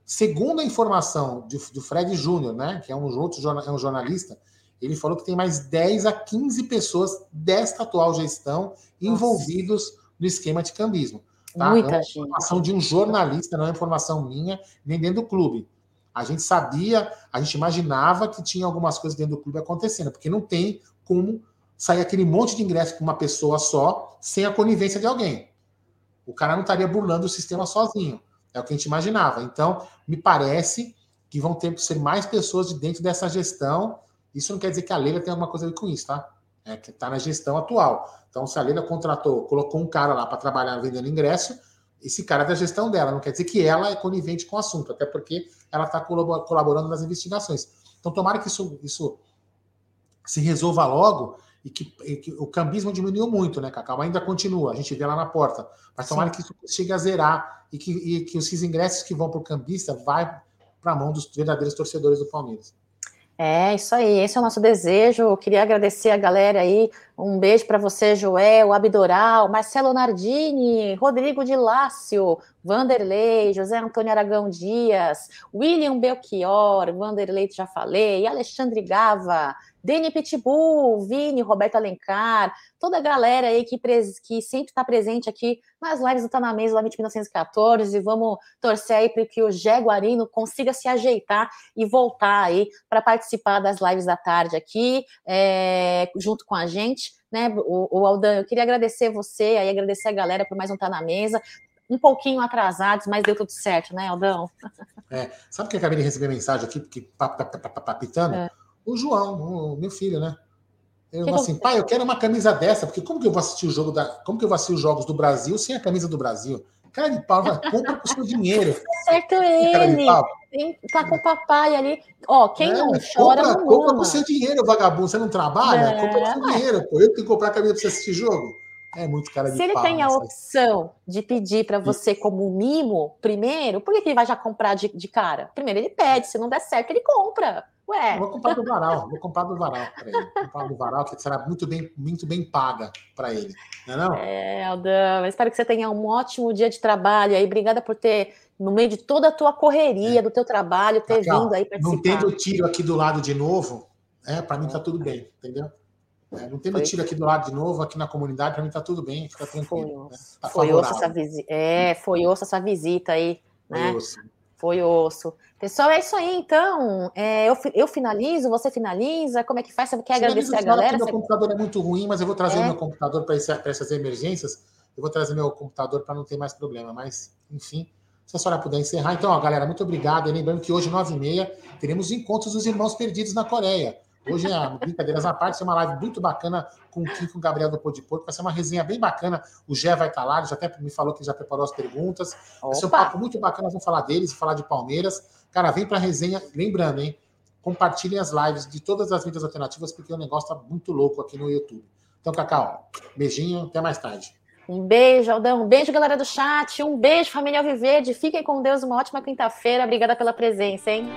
Segundo a informação de, do Fred Júnior, né, que é um outro é um jornalista, ele falou que tem mais 10 a 15 pessoas desta atual gestão envolvidos Nossa. no esquema de cambismo. Tá? Muita é informação de um jornalista, não é informação minha, nem dentro do clube. A gente sabia, a gente imaginava que tinha algumas coisas dentro do clube acontecendo, porque não tem como sair aquele monte de ingresso para uma pessoa só sem a conivência de alguém. O cara não estaria burlando o sistema sozinho. É o que a gente imaginava. Então, me parece que vão ter que ser mais pessoas de dentro dessa gestão. Isso não quer dizer que a Leila tem alguma coisa a ver com isso, tá? É que está na gestão atual. Então, se a Leila contratou, colocou um cara lá para trabalhar vendendo ingresso, esse cara é da gestão dela. Não quer dizer que ela é conivente com o assunto, até porque ela está colaborando nas investigações. Então, tomara que isso, isso se resolva logo e que, e que, o cambismo diminuiu muito, né, Cacau? Ainda continua, a gente vê lá na porta. Mas tomara Sim. que isso chegue a zerar e que, e que esses ingressos que vão para o cambista vai para a mão dos verdadeiros torcedores do Palmeiras. É, isso aí, esse é o nosso desejo. Eu queria agradecer a galera aí. Um beijo para você, Joel, Abdoral, Marcelo Nardini, Rodrigo de Lácio, Vanderlei, José Antônio Aragão Dias, William Belchior, Vanderlei, já falei, Alexandre Gava, Deni Pitbull, Vini, Roberto Alencar, toda a galera aí que, que sempre está presente aqui nas lives do Tá na Mesa, lá de 1914. Vamos torcer aí para que o Jaguarino consiga se ajeitar e voltar aí para participar das lives da tarde aqui, é, junto com a gente. Né, o, o Aldan, eu queria agradecer você, aí agradecer a galera por mais um Tá na Mesa um pouquinho atrasados, mas deu tudo certo, né, Aldão? É, sabe que eu acabei de receber mensagem aqui, porque papitando? É. O João, o meu filho, né? Ele falou assim, pai, eu quero uma camisa dessa, porque como que eu vou assistir o jogo da. Como que eu vou assistir os jogos do Brasil sem a camisa do Brasil? Cara de pau, compra com o seu dinheiro. Certo ele. Tem, tá com o papai ali. Ó, quem é, não chora, compra, não compra com o seu dinheiro, vagabundo. Você não trabalha? É. Compra com o seu dinheiro, pô. Eu tenho que comprar a camisa pra você assistir jogo. É muito cara de Se ele pau, tem a opção de pedir para você como mimo primeiro, por que, que ele vai já comprar de, de cara? Primeiro ele pede, se não der certo, ele compra. Ué. Vou comprar do varal, vou comprar do varal para ele. Vou comprar do varal, que será muito bem, muito bem paga para ele. Não é, não? É, Aldão, espero que você tenha um ótimo dia de trabalho aí. Obrigada por ter, no meio de toda a tua correria, é. do teu trabalho, ter vindo aí participar. Não tendo tiro aqui do lado de novo, é, para mim tá tudo bem, entendeu? É, não tendo foi. tiro aqui do lado de novo, aqui na comunidade, para mim tá tudo bem, fica tranquilo. Foi, né? tá foi osso essa visita. É, foi essa visita aí, né? Foi osso. Foi osso. Pessoal, é isso aí, então. É, eu, eu finalizo, você finaliza? Como é que faz? Você quer agradecer a galera? Meu computador é muito ruim, mas eu vou trazer é. meu computador para essas emergências. Eu vou trazer meu computador para não ter mais problema. Mas, enfim, se a senhora puder encerrar. Então, ó, galera, muito obrigado. E lembrando que hoje, 9h30, teremos encontros dos irmãos perdidos na Coreia. Hoje, é brincadeiras à parte, é uma live muito bacana com o Kim com o Gabriel do Pô de Porco. Vai ser uma resenha bem bacana. O Gé vai estar lá, ele já até me falou que já preparou as perguntas. Vai ser um papo muito bacana. Vamos falar deles, falar de Palmeiras. Cara, vem para a resenha. Lembrando, hein? Compartilhem as lives de todas as mídias alternativas, porque o negócio tá muito louco aqui no YouTube. Então, Cacau, beijinho, até mais tarde. Um beijo, Aldão. Um beijo, galera do chat. Um beijo, família Alviverde. Fiquem com Deus. Uma ótima quinta-feira. Obrigada pela presença, hein?